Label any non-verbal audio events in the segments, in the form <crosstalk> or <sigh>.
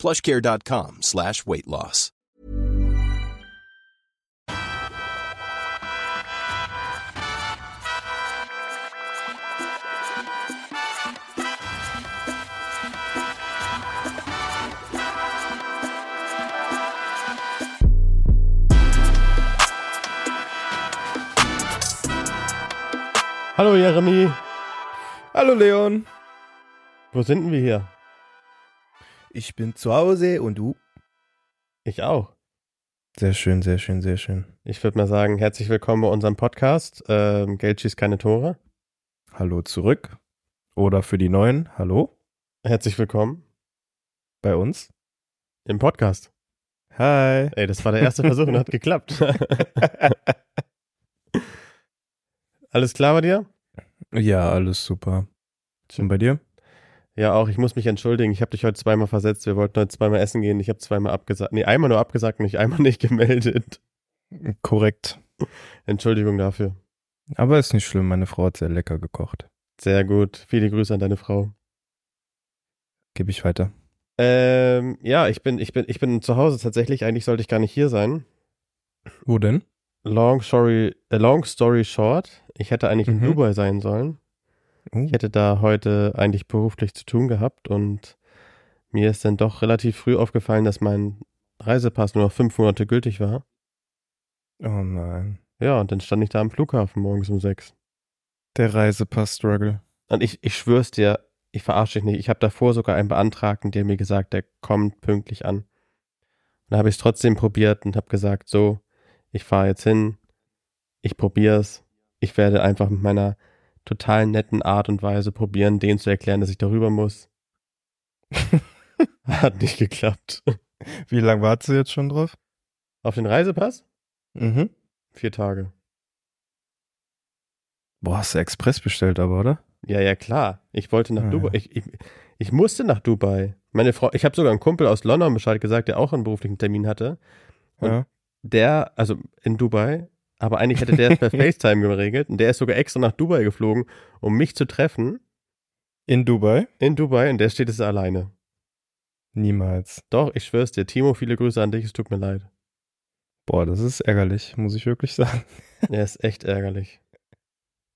plushcare.com slash weight loss. Hallo Jeremy, Hallo Leon. wo sind denn wir hier? Ich bin zu Hause und du? Ich auch. Sehr schön, sehr schön, sehr schön. Ich würde mal sagen, herzlich willkommen bei unserem Podcast. Ähm, Geld schießt keine Tore. Hallo zurück. Oder für die Neuen, hallo Herzlich willkommen bei uns. im Podcast. Hi. Ey, das war der erste Versuch und hat <laughs> geklappt. Alles klar bei dir? Ja, alles super. Und bei dir? Ja, auch. Ich muss mich entschuldigen. Ich habe dich heute zweimal versetzt. Wir wollten heute zweimal essen gehen. Ich habe zweimal abgesagt. Nee, einmal nur abgesagt und nicht einmal <laughs> nicht gemeldet. Korrekt. Entschuldigung dafür. Aber ist nicht schlimm, meine Frau hat sehr lecker gekocht. Sehr gut. Viele Grüße an deine Frau. Gebe ich weiter. Ähm, ja, ich bin, ich bin, ich bin zu Hause tatsächlich. Eigentlich sollte ich gar nicht hier sein. Wo denn? Long story, äh, long story short, ich hätte eigentlich in Mhm. Dubai sein sollen. Oh. Ich hätte da heute eigentlich beruflich zu tun gehabt und mir ist dann doch relativ früh aufgefallen, dass mein Reisepass nur noch fünf Monate gültig war. Oh nein. Ja, und dann stand ich da am Flughafen morgens um sechs. Der Reisepass-Struggle. Und ich, ich schwör's dir, ich verarsche dich nicht. Ich habe davor sogar einen Beantragten, der mir gesagt, der kommt pünktlich an. Und da habe ich es trotzdem probiert und habe gesagt, so, ich fahre jetzt hin, ich probier's. Ich werde einfach mit meiner total netten Art und Weise probieren, denen zu erklären, dass ich darüber muss. <laughs> Hat nicht geklappt. Wie lange wartest du jetzt schon drauf? Auf den Reisepass? Mhm. Vier Tage. Boah, hast du Express bestellt aber, oder? Ja, ja, klar. Ich wollte nach Ah, Dubai. ja. Ich, ich, ich musste nach Dubai. Meine Frau, ich habe sogar einen Kumpel aus London Bescheid gesagt, der auch einen beruflichen Termin hatte. Und Ja. der, also in Dubai, aber eigentlich hätte der es per <laughs> FaceTime geregelt und der ist sogar extra nach Dubai geflogen, um mich zu treffen In Dubai? in Dubai und der steht es alleine. Niemals. Doch, ich schwör's dir, Timo, viele Grüße an dich, es tut mir leid. Boah, das ist ärgerlich, muss ich wirklich sagen. Er ist echt ärgerlich.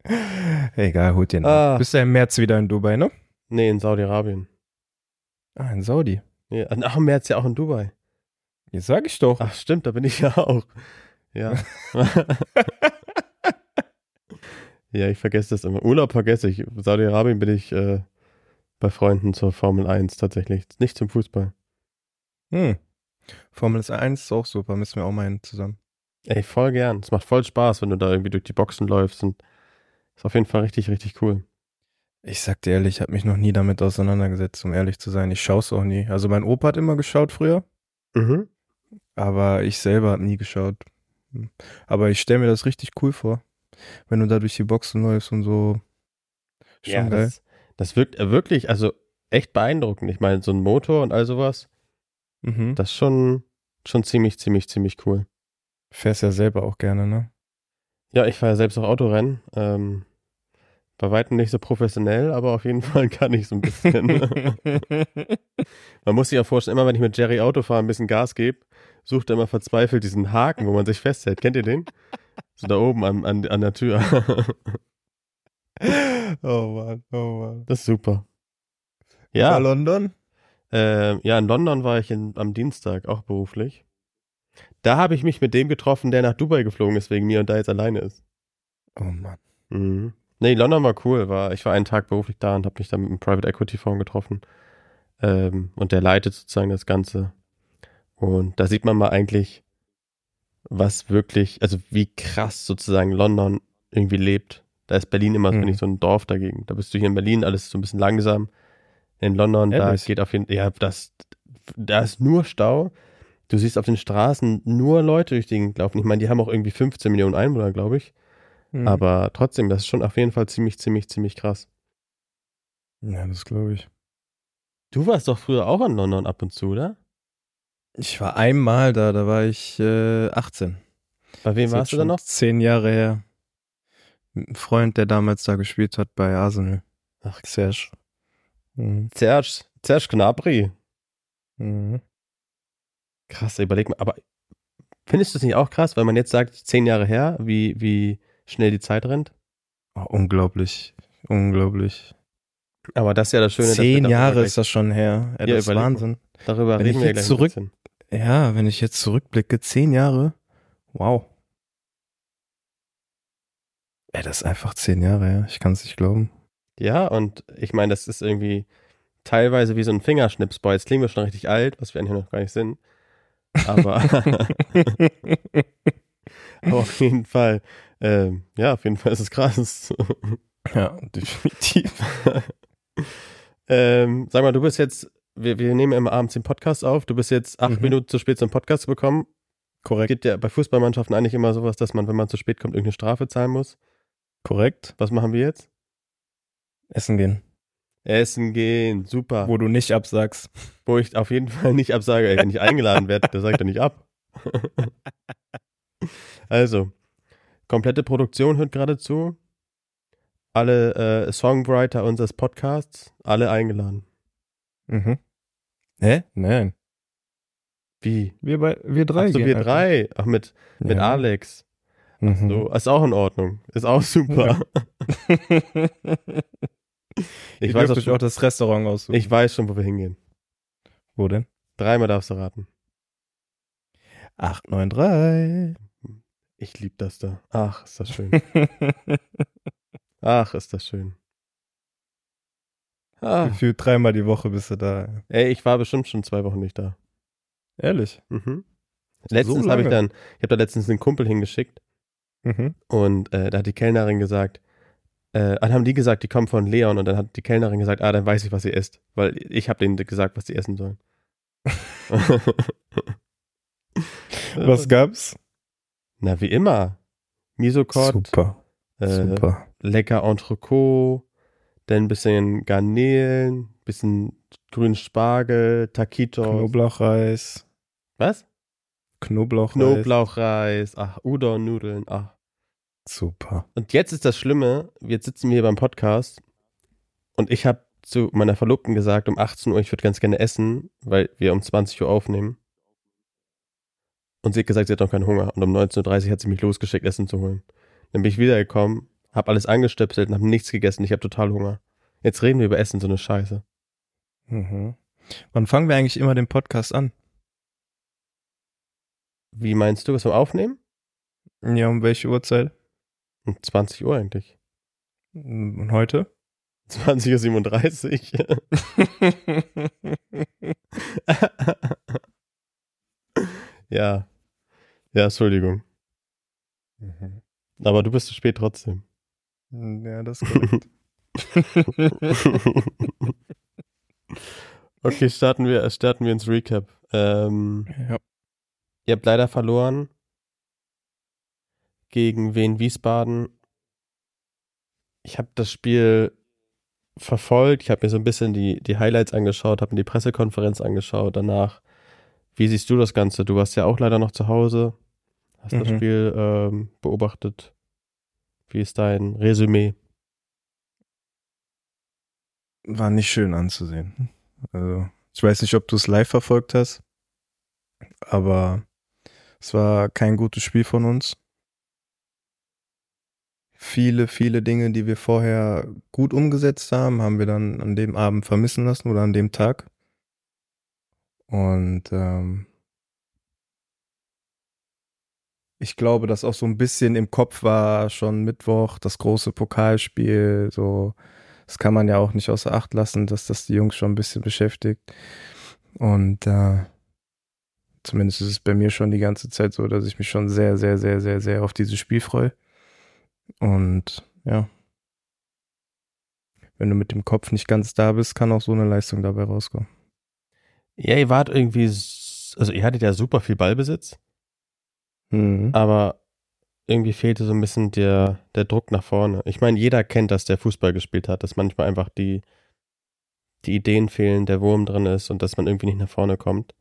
<laughs> Egal, holt den. Ah. Bist du im März wieder in Dubai, ne? Nee, in Saudi-Arabien. Ah, in Saudi. Ja, ach, im März ja auch in Dubai. Jetzt sag ich doch. Ach, stimmt, da bin ich ja auch. Ja. <laughs> <laughs> ja, ich vergesse das immer. Urlaub vergesse ich. Saudi-Arabien bin ich äh, bei Freunden zur Formel 1 tatsächlich. Nicht zum Fußball. Hm. Formel 1 ist auch super, müssen wir auch mal hin zusammen. Ey, voll gern. Es macht voll Spaß, wenn du da irgendwie durch die Boxen läufst und ist auf jeden Fall richtig, richtig cool. Ich sag dir ehrlich, ich habe mich noch nie damit auseinandergesetzt, um ehrlich zu sein. Ich schaue es auch nie. Also mein Opa hat immer geschaut früher, Mhm. aber ich selber habe nie geschaut. Aber ich stelle mir das richtig cool vor, wenn du da durch die Boxen läufst und so. Schon Ja, geil. das, das wirkt äh, wirklich, also echt beeindruckend. Ich meine, so ein Motor und all sowas, Mhm. das ist schon, schon ziemlich, ziemlich, ziemlich cool. Fährst ja selber auch gerne, ne? Ja, ich fahre ja selbst auch Autorennen. Ähm, bei weitem nicht so professionell, aber auf jeden <laughs> Fall kann ich so ein bisschen. <laughs> man muss sich ja vorstellen, immer wenn ich mit Jerry Auto fahre, ein bisschen Gas gebe, sucht er immer verzweifelt diesen Haken, wo man sich festhält. Kennt ihr den? So da oben an, an, an der Tür. <laughs> oh Mann, oh Mann. Das ist super. War Ja, London? äh, ja, in London war ich in, am Dienstag, auch beruflich. Da habe ich mich mit dem getroffen, der nach Dubai geflogen ist wegen mir und da jetzt alleine ist. Oh Mann. Mhm. Nee, London war cool. War, ich war einen Tag beruflich da und habe mich dann mit einem Private Equity Fonds getroffen. Ähm, und der leitet sozusagen das Ganze. Und da sieht man mal eigentlich, was wirklich, also wie krass sozusagen London irgendwie lebt. Da ist Berlin immer, Mhm. finde ich, so ein Dorf dagegen. Da bist du hier in Berlin, alles so ein bisschen langsam. In London, Ehrlich? da geht auf jeden Fall, ja, das, da ist nur Stau. Du siehst auf den Straßen nur Leute durch die Gegend laufen. Ich meine, die haben auch irgendwie 15 Millionen Einwohner, glaube ich. Mhm. Aber trotzdem, das ist schon auf jeden Fall ziemlich, ziemlich, ziemlich krass. Ja, das glaube ich. Du warst doch früher auch in London ab und zu, oder? Ich war einmal da, da war ich äh, 18. Bei wem warst du dann noch? Zehn Jahre her. Einem Freund, der damals da gespielt hat bei Arsenal. Ach, Serge. Mhm. Serge, Serge Gnabry. Mhm. Krass, überleg mal. Aber findest du es nicht auch krass, weil man jetzt sagt, zehn Jahre her, wie, wie schnell die Zeit rennt? Oh, unglaublich. Unglaublich. Aber das ist ja das Schöne. Zehn Jahre ist das schon her. Ja, das ist. Wahnsinn. Darüber Wenn reden ich wir jetzt gleich zurück-. Ja, wenn ich jetzt zurückblicke, zehn Jahre. Wow. Ey, das ist einfach zehn Jahre her. Ich kann es nicht glauben. Ja, und ich meine, das ist irgendwie teilweise wie so ein Fingerschnips. Boah, jetzt klingen wir schon richtig alt, was wir eigentlich noch gar nicht sind. Aber, <laughs> <laughs> aber auf jeden Fall, ähm, ja, auf jeden Fall ist es krass. ja, definitiv. <laughs> ähm, sag mal, du bist jetzt, wir, wir nehmen immer abends den Podcast auf, du bist jetzt acht Mhm. Minuten zu spät zum Podcast zu bekommen. Korrekt. Gibt ja bei Fußballmannschaften eigentlich immer sowas, dass man, wenn man zu spät kommt, irgendeine Strafe zahlen muss. Korrekt. Was machen wir jetzt? Essen gehen. Essen gehen, super. Wo du nicht absagst. Wo ich auf jeden Fall nicht absage, ey, wenn ich eingeladen werde, da sage ich doch nicht ab. <laughs> also, komplette Produktion hört gerade zu. Alle äh, Songwriter unseres Podcasts, alle eingeladen. Mhm. Hä? Nein. Wie? Wir, bei, wir drei Ach so, wir einfach. drei. Ach, mit, mit Ja. Alex. Mhm. So, ist auch in Ordnung. Ist auch super. <laughs> ich Ich weiß weiß, auch schon, auch das Restaurant aussuchen. ich weiß schon, wo wir hingehen. Wo denn? Dreimal darfst du raten. 893. Ich lieb das da. Ach, ist das schön. <laughs> Ach, ist das schön. Ah, Gefühlt dreimal die Woche bist du da. ey, ich war bestimmt schon zwei Wochen nicht da. Ehrlich. Mhm. Letztens habe ich dann, ich habe da letztens einen Kumpel hingeschickt Mhm. und äh, da hat die Kellnerin gesagt, äh, dann haben die gesagt, die kommen von Leon und dann hat die Kellnerin gesagt, ah, dann weiß ich, was sie isst, weil ich habe denen gesagt, was sie essen sollen. <laughs> Was gab's? Na, wie immer. Misokot, Super. äh, Super. lecker Entrecot, dann ein bisschen Garnelen, bisschen grünen Spargel, Taquitos. Knoblauchreis. Was? Knoblauchreis. Knoblauchreis, ach, Udon-Nudeln, ach. Super. Und jetzt ist das Schlimme, jetzt sitzen wir hier beim Podcast und ich habe zu meiner Verlobten gesagt, um 18 Uhr, ich würde ganz gerne essen, weil wir um 20 Uhr aufnehmen. Und sie hat gesagt, sie hat noch keinen Hunger. Und um 19.30 Uhr hat sie mich losgeschickt, Essen zu holen. Dann bin ich wiedergekommen, habe alles angestöpselt und habe nichts gegessen. Ich habe total Hunger. Jetzt reden wir über Essen, so eine Scheiße. Mhm. Wann fangen wir eigentlich immer den Podcast an? Wie meinst du, was wir aufnehmen? Ja, um welche Uhrzeit? Um 20 Uhr eigentlich. Und heute? <laughs> 20.37 Uhr. <laughs> ja. Ja, Entschuldigung. Mhm. Aber du bist zu spät trotzdem. Ja, das ist korrekt. <laughs> okay, starten wir, starten wir ins Recap. Ähm, ja. ihr habt leider verloren gegen Wien Wiesbaden. Ich habe das Spiel verfolgt. Ich habe mir so ein bisschen die, die Highlights angeschaut, habe mir die Pressekonferenz angeschaut danach. Wie siehst du das Ganze? Du warst ja auch leider noch zu Hause. Hast das Mhm. Spiel ähm, beobachtet. Wie ist dein Resümee? War nicht schön anzusehen. Also, ich weiß nicht, ob du es live verfolgt hast, aber es war kein gutes Spiel von uns. Viele, viele Dinge, die wir vorher gut umgesetzt haben, haben wir dann an dem Abend vermissen lassen oder an dem Tag. Und ähm, ich glaube, dass auch so ein bisschen im Kopf war schon Mittwoch das große Pokalspiel. So, das kann man ja auch nicht außer Acht lassen, dass das die Jungs schon ein bisschen beschäftigt. Und äh, zumindest ist es bei mir schon die ganze Zeit so, dass ich mich schon sehr, sehr, sehr, sehr, sehr auf dieses Spiel freue. Und ja, wenn du mit dem Kopf nicht ganz da bist, kann auch so eine Leistung dabei rauskommen. Ja, ihr wart irgendwie also ihr hattet ja super viel Ballbesitz, Mhm. aber irgendwie fehlte so ein bisschen der, der Druck nach vorne. Ich meine, jeder kennt das, der Fußball gespielt hat, dass manchmal einfach die, die Ideen fehlen, der Wurm drin ist und dass man irgendwie nicht nach vorne kommt.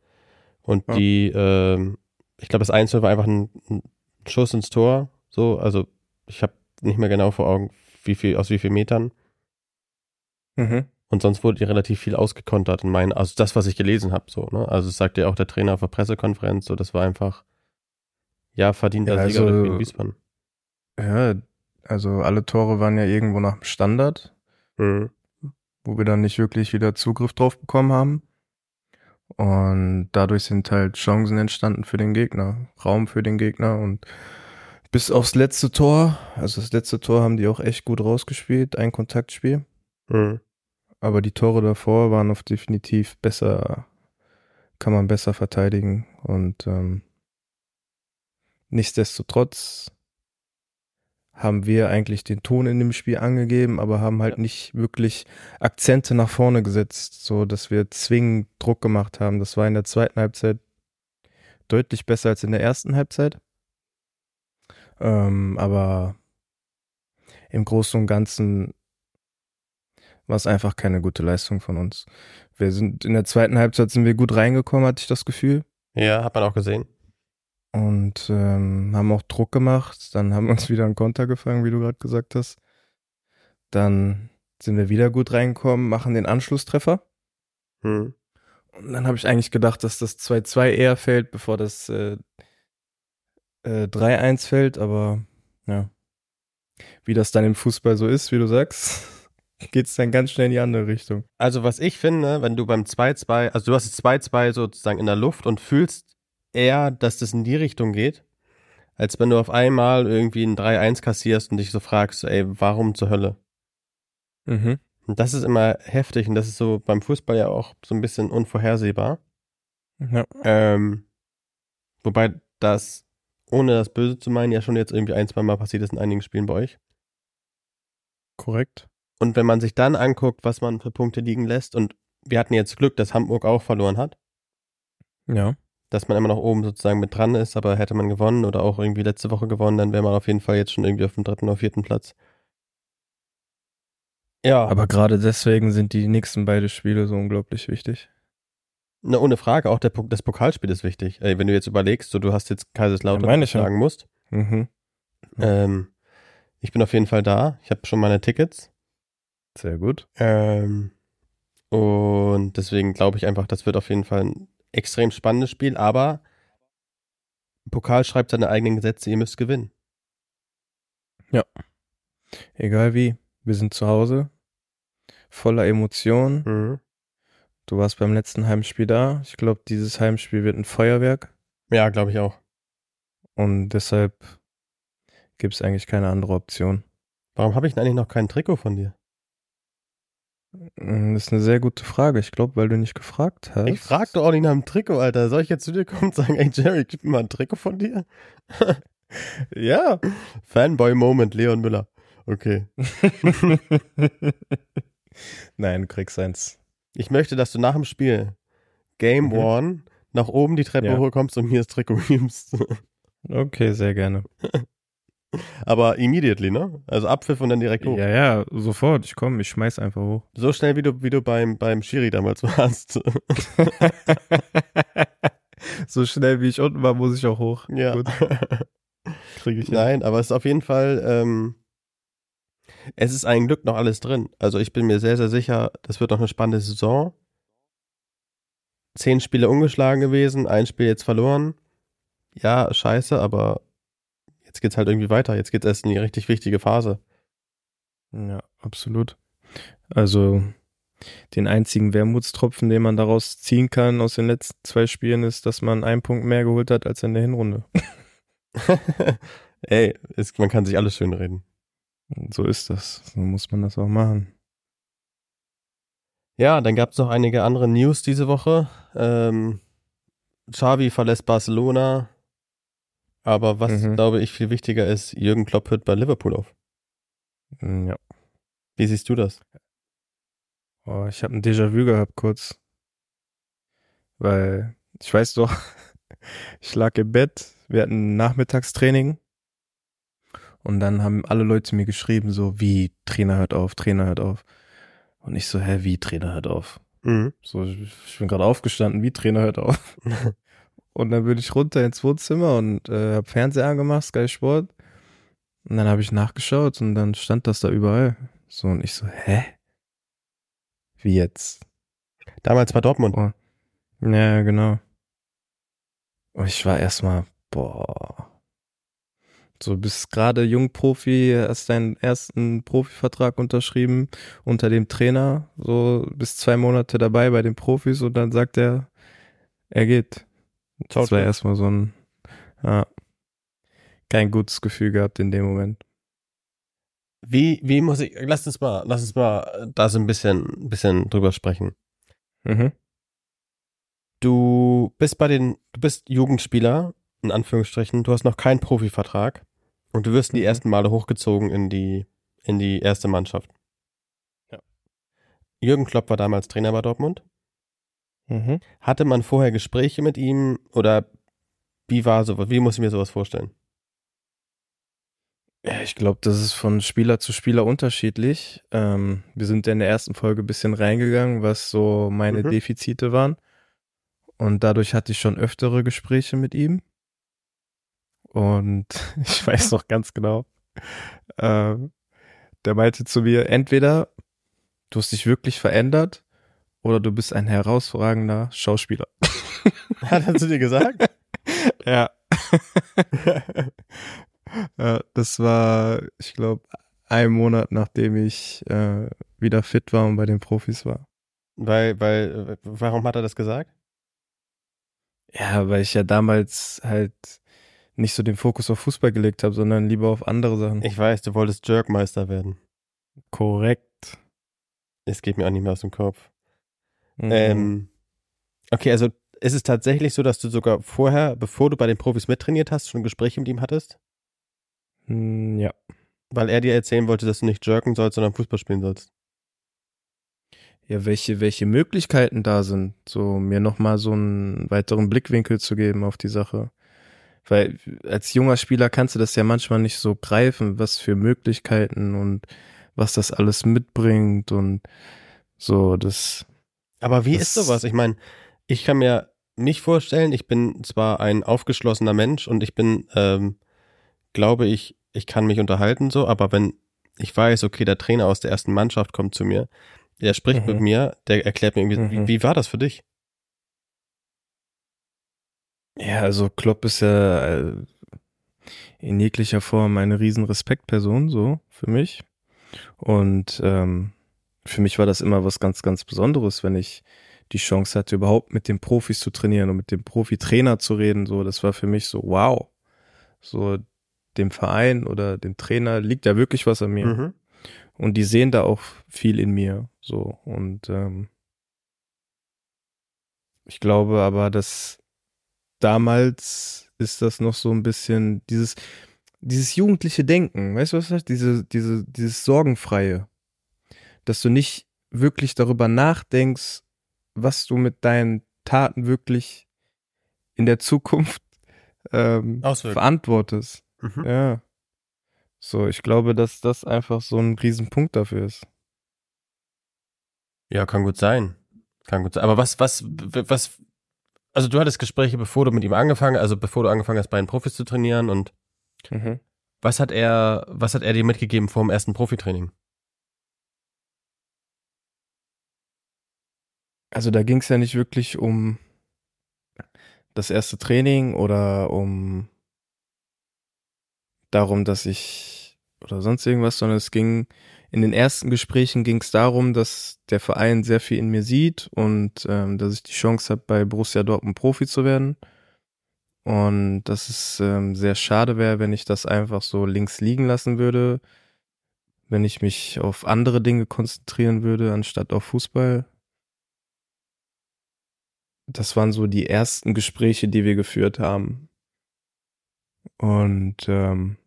Und Ja. die, ähm, ich glaube, das Einzel war einfach ein, ein Schuss ins Tor. So, also ich habe nicht mehr genau vor Augen, wie viel, aus wie vielen Metern. Mhm. Und sonst wurde ihr relativ viel ausgekontert in meinen, also das, was ich gelesen habe, so, ne? Also es sagte ja auch der Trainer auf der Pressekonferenz, so, das war einfach, ja, verdienter Ja, Sieger also- für Wiesbaden. Ja, also alle Tore waren ja irgendwo nach dem Standard, Mhm. wo wir dann nicht wirklich wieder Zugriff drauf bekommen haben. Und dadurch sind halt Chancen entstanden für den Gegner, Raum für den Gegner und bis aufs letzte Tor, also das letzte Tor haben die auch echt gut rausgespielt, ein Kontaktspiel. Mhm. Aber die Tore davor waren auf definitiv besser, kann man besser verteidigen. Und ähm, nichtsdestotrotz haben wir eigentlich den Ton in dem Spiel angegeben, aber haben halt nicht wirklich Akzente nach vorne gesetzt, so dass wir zwingend Druck gemacht haben. Das war in der zweiten Halbzeit deutlich besser als in der ersten Halbzeit. Ähm, aber im Großen und Ganzen war es einfach keine gute Leistung von uns. Wir sind in der zweiten Halbzeit sind wir gut reingekommen, hatte ich das Gefühl. Ja, hat man auch gesehen. Und ähm, haben auch Druck gemacht. Dann haben wir uns wieder einen Konter gefangen, wie du gerade gesagt hast. Dann sind wir wieder gut reingekommen, machen den Anschlusstreffer. Mhm. Und dann habe ich eigentlich gedacht, dass das 2-2 eher fällt, bevor das äh, äh, 3-1 fällt. Aber ja, wie das dann im Fußball so ist, wie du sagst, <laughs> geht es dann ganz schnell in die andere Richtung. Also was ich finde, wenn du beim 2-2, also du hast das 2-2 sozusagen in der Luft und fühlst eher, dass das in die Richtung geht, als wenn du auf einmal irgendwie ein 3-1 kassierst und dich so fragst, ey, warum zur Hölle? Mhm. Und das ist immer heftig und das ist so beim Fußball ja auch so ein bisschen unvorhersehbar. Ja. Ähm, wobei das, ohne das Böse zu meinen, ja schon jetzt irgendwie ein, zwei Mal passiert ist in einigen Spielen bei euch. Korrekt. Und wenn man sich dann anguckt, was man für Punkte liegen lässt, und wir hatten jetzt Glück, dass Hamburg auch verloren hat, Ja. Dass man immer noch oben sozusagen mit dran ist, aber hätte man gewonnen oder auch irgendwie letzte Woche gewonnen, dann wäre man auf jeden Fall jetzt schon irgendwie auf dem dritten oder vierten Platz. Ja, Aber gerade deswegen sind die nächsten beide Spiele so unglaublich wichtig. na, ohne Frage, auch der, das Pokalspiel ist wichtig. Ey, wenn du jetzt überlegst, so, du hast jetzt Kaiserslautern Ja, schlagen musst. Mhm. Ähm, ich bin auf jeden Fall da. Ich habe schon meine Tickets. Sehr gut. Ähm, und deswegen glaube ich einfach, das wird auf jeden Fall ein extrem spannendes Spiel, aber Pokal schreibt seine eigenen Gesetze, ihr müsst gewinnen. Egal wie, wir sind zu Hause, voller Emotionen. Mhm. Du warst beim letzten Heimspiel da. Ich glaube, dieses Heimspiel wird ein Feuerwerk. Ja, glaube ich auch. Und deshalb gibt es eigentlich keine andere Option. Warum habe ich denn eigentlich noch kein Trikot von dir? Mm, Das ist eine sehr gute Frage. Ich glaube, weil du nicht gefragt hast. Ich frag doch auch nicht nach dem Trikot, Alter. Soll ich jetzt zu dir kommen und sagen, ey Jerry, gib mir mal ein Trikot von dir? <laughs> Ja. Fanboy-Moment, Leon Müller. Okay. <laughs> Nein, du kriegst eins. Ich möchte, dass du nach dem Spiel Game Mhm. One nach oben die Treppe Ja. hochkommst und mir das Trikot gibst. <laughs> Okay, sehr gerne. <laughs> Aber immediately, ne? Also Abpfiff und dann direkt hoch. Ja, ja, sofort. Ich komme, ich schmeiß einfach hoch. So schnell, wie du, wie du beim, beim Schiri damals <laughs> warst. <laughs> so schnell wie ich unten war, muss ich auch hoch. ja. Gut, kriege ich hin. Nein, aber es ist auf jeden Fall, ähm, es ist ein Glück noch alles drin. Also ich bin mir sehr, sehr sicher, das wird noch eine spannende Saison. Zehn Spiele ungeschlagen gewesen, ein Spiel jetzt verloren. Ja, scheiße, aber jetzt geht's halt irgendwie weiter. Jetzt geht's erst in die richtig wichtige Phase. Ja, absolut. Also den einzigen Wermutstropfen, den man daraus ziehen kann aus den letzten zwei Spielen, ist, dass man einen Punkt mehr geholt hat als in der Hinrunde. <laughs> Ey, es, man kann sich alles schön reden. Und so ist das. So muss man das auch machen. Ja, dann gab's noch einige andere News diese Woche. Ähm, Xavi verlässt Barcelona. Aber was, Mhm. glaube ich, viel wichtiger ist, Jürgen Klopp hört bei Liverpool auf. Ja. Wie siehst du das? Oh, ich habe ein Déjà-vu gehabt kurz. Weil ich weiß doch, <laughs> ich lag im Bett, wir hatten ein Nachmittagstraining und dann haben alle Leute mir geschrieben, so wie Trainer hört auf, Trainer hört auf. Und ich so, hä, wie Trainer hört auf? Mhm. So, ich bin gerade aufgestanden, wie Trainer hört auf. <laughs> und dann bin ich runter ins Wohnzimmer und äh, hab Fernseher angemacht, Sky Sport. Und dann habe ich nachgeschaut und dann stand das da überall. So, und ich so, hä? Wie jetzt? Damals bei Dortmund. Oh. Ja, genau. Und ich war erstmal, boah. So, bist gerade Jungprofi, hast deinen ersten Profivertrag unterschrieben unter dem Trainer, so bis zwei Monate dabei bei den Profis und dann sagt er, er geht. Das war erstmal so ein, ja, kein gutes Gefühl gehabt in dem Moment. Wie, wie muss ich, lass uns mal, lass uns mal da so ein bisschen, ein bisschen drüber sprechen. Mhm. Du bist bei den, du bist Jugendspieler, in Anführungsstrichen, du hast noch keinen Profivertrag und du wirst die Mhm. ersten Male hochgezogen in die, in die erste Mannschaft. Ja. Jürgen Klopp war damals Trainer bei Dortmund. Mhm. Hatte man vorher Gespräche mit ihm oder wie war so, wie muss ich mir sowas vorstellen? Ja, ich glaube, das ist von Spieler zu Spieler unterschiedlich. Ähm, wir sind ja in der ersten Folge ein bisschen reingegangen, was so meine Mhm. Defizite waren. Und dadurch hatte ich schon öftere Gespräche mit ihm. Und <laughs> ich weiß noch ganz genau, ähm, der meinte zu mir, entweder du hast dich wirklich verändert oder du bist ein herausragender Schauspieler. <laughs> Hat er zu dir gesagt? <laughs> Ja. <laughs> ja, das war, ich glaube, ein Monat nachdem ich äh, wieder fit war und bei den Profis war. weil, weil, warum hat er das gesagt? Ja, weil ich ja damals halt nicht so den Fokus auf Fußball gelegt habe, sondern lieber auf andere Sachen. Ich weiß, du wolltest Jerkmeister werden. Korrekt. Es geht mir auch nicht mehr aus dem Kopf. Mhm. Ähm, okay, also ist es tatsächlich so, dass du sogar vorher, bevor du bei den Profis mittrainiert hast, schon Gespräche mit ihm hattest? Mm, ja. Weil er dir erzählen wollte, dass du nicht jerken sollst, sondern Fußball spielen sollst. Ja, welche, welche Möglichkeiten da sind, so mir nochmal so einen weiteren Blickwinkel zu geben auf die Sache. Weil als junger Spieler kannst du das ja manchmal nicht so greifen, was für Möglichkeiten und was das alles mitbringt und so, das, Aber wie Das- ist sowas? Ich meine, ich kann mir nicht vorstellen, ich bin zwar ein aufgeschlossener Mensch und ich bin, ähm, glaube ich, ich kann mich unterhalten so, aber wenn ich weiß, okay, der Trainer aus der ersten Mannschaft kommt zu mir, der spricht Mhm. mit mir, der erklärt mir irgendwie, Mhm. wie, wie war das für dich? ja, also Klopp ist ja äh, in jeglicher Form eine riesen Respektperson, so, für mich. Und ähm, für mich war das immer was ganz, ganz Besonderes, wenn ich die Chance hatte, überhaupt mit den Profis zu trainieren und mit dem Profitrainer zu reden. So, das war für mich so, wow. So, dem Verein oder dem Trainer liegt ja wirklich was an mir. Mhm. Und die sehen da auch viel in mir. So, und ähm, ich glaube aber, dass damals ist das noch so ein bisschen dieses, dieses jugendliche Denken, weißt du was das heißt? Diese, diese, dieses Sorgenfreie. Dass du nicht wirklich darüber nachdenkst, was du mit deinen Taten wirklich in der Zukunft ähm, verantwortest. Mhm. Ja. So, ich glaube, dass das einfach so ein Riesenpunkt dafür ist. Ja, kann gut sein. Kann gut sein. Aber was, was, was, also du hattest Gespräche, bevor du mit ihm angefangen, also bevor du angefangen hast, bei den Profis zu trainieren und was hat er, was hat er dir mitgegeben vor dem ersten Profitraining? Also da ging es ja nicht wirklich um das erste Training oder um darum, dass ich oder sonst irgendwas, sondern es ging in den ersten Gesprächen ging es darum, dass der Verein sehr viel in mir sieht und ähm, dass ich die Chance habe, bei Borussia Dortmund Profi zu werden. Und dass es ähm, sehr schade wäre, wenn ich das einfach so links liegen lassen würde, wenn ich mich auf andere Dinge konzentrieren würde, anstatt auf Fußball. Das waren so die ersten Gespräche, die wir geführt haben. Und ähm,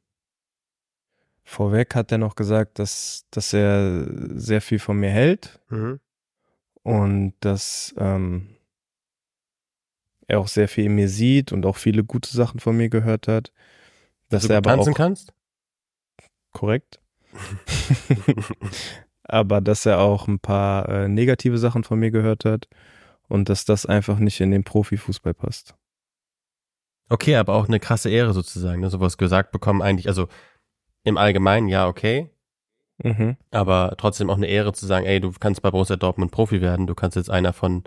vorweg hat er noch gesagt, dass, dass er sehr viel von mir hält Mhm. und dass ähm, er auch sehr viel in mir sieht und auch viele gute Sachen von mir gehört hat. Dass Dass du er aber tanzen auch kannst? korrekt. <laughs> <laughs> aber dass er auch ein paar äh, negative Sachen von mir gehört hat und dass das einfach nicht in den Profifußball passt. Okay, aber auch eine krasse Ehre sozusagen, ne? sowas gesagt bekommen eigentlich, also im Allgemeinen ja okay, Mhm. aber trotzdem auch eine Ehre zu sagen, ey, du kannst bei Borussia Dortmund Profi werden, du kannst jetzt einer von,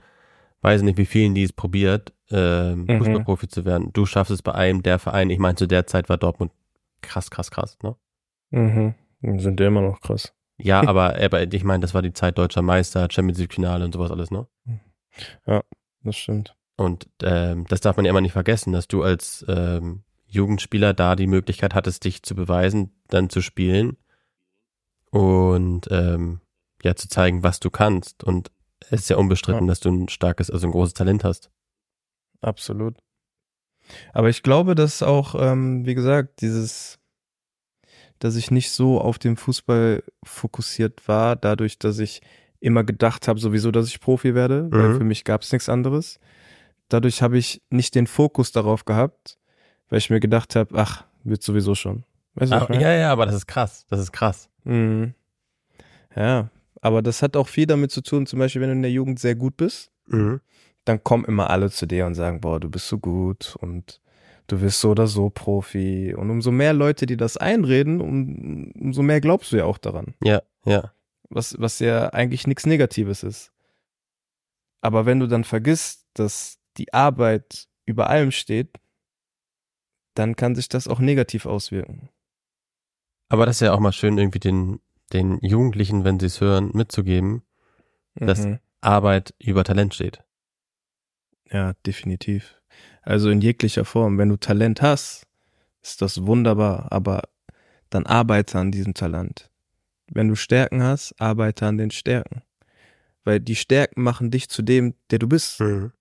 weiß nicht wie vielen, die es probiert, ähm, Mhm. Fußballprofi zu werden. Du schaffst es bei einem der Verein, ich meine, zu der Zeit war Dortmund krass, krass, krass, ne? Mhm. Sind ja immer noch krass. Ja, aber, aber ich meine, das war die Zeit deutscher Meister, Champions League Finale und sowas alles, ne? Das stimmt. Und ähm, das darf man ja immer nicht vergessen, dass du als ähm, Jugendspieler da die Möglichkeit hattest, dich zu beweisen, dann zu spielen und ähm, ja zu zeigen, was du kannst. Und es ist ja unbestritten, Ja. dass du ein starkes, also ein großes Talent hast. Absolut. Aber ich glaube, dass auch, ähm, wie gesagt, dieses, dass ich nicht so auf den Fußball fokussiert war, dadurch, dass ich immer gedacht habe, sowieso, dass ich Profi werde, weil Mhm. für mich gab es nichts anderes. Dadurch habe ich nicht den Fokus darauf gehabt, weil ich mir gedacht habe, ach, wird sowieso schon. Weißt du, meine? ja, ja, aber das ist krass. Das ist krass. Mhm. Ja, aber das hat auch viel damit zu tun, zum Beispiel, wenn du in der Jugend sehr gut bist, Mhm. dann kommen immer alle zu dir und sagen, boah, du bist so gut und du wirst so oder so Profi. Und umso mehr Leute, die das einreden, um, umso mehr glaubst du ja auch daran. Ja, ja. Was, was ja eigentlich nichts Negatives ist. Aber wenn du dann vergisst, dass die Arbeit über allem steht, dann kann sich das auch negativ auswirken. Aber das ist ja auch mal schön, irgendwie den, den Jugendlichen, wenn sie es hören, mitzugeben, Mhm. Arbeit über Talent steht. Ja, definitiv. Also in jeglicher Form. Wenn du Talent hast, ist das wunderbar, aber dann arbeite an diesem Talent. Wenn du Stärken hast, arbeite an den Stärken. Weil die Stärken machen dich zu dem, der du bist. Mhm.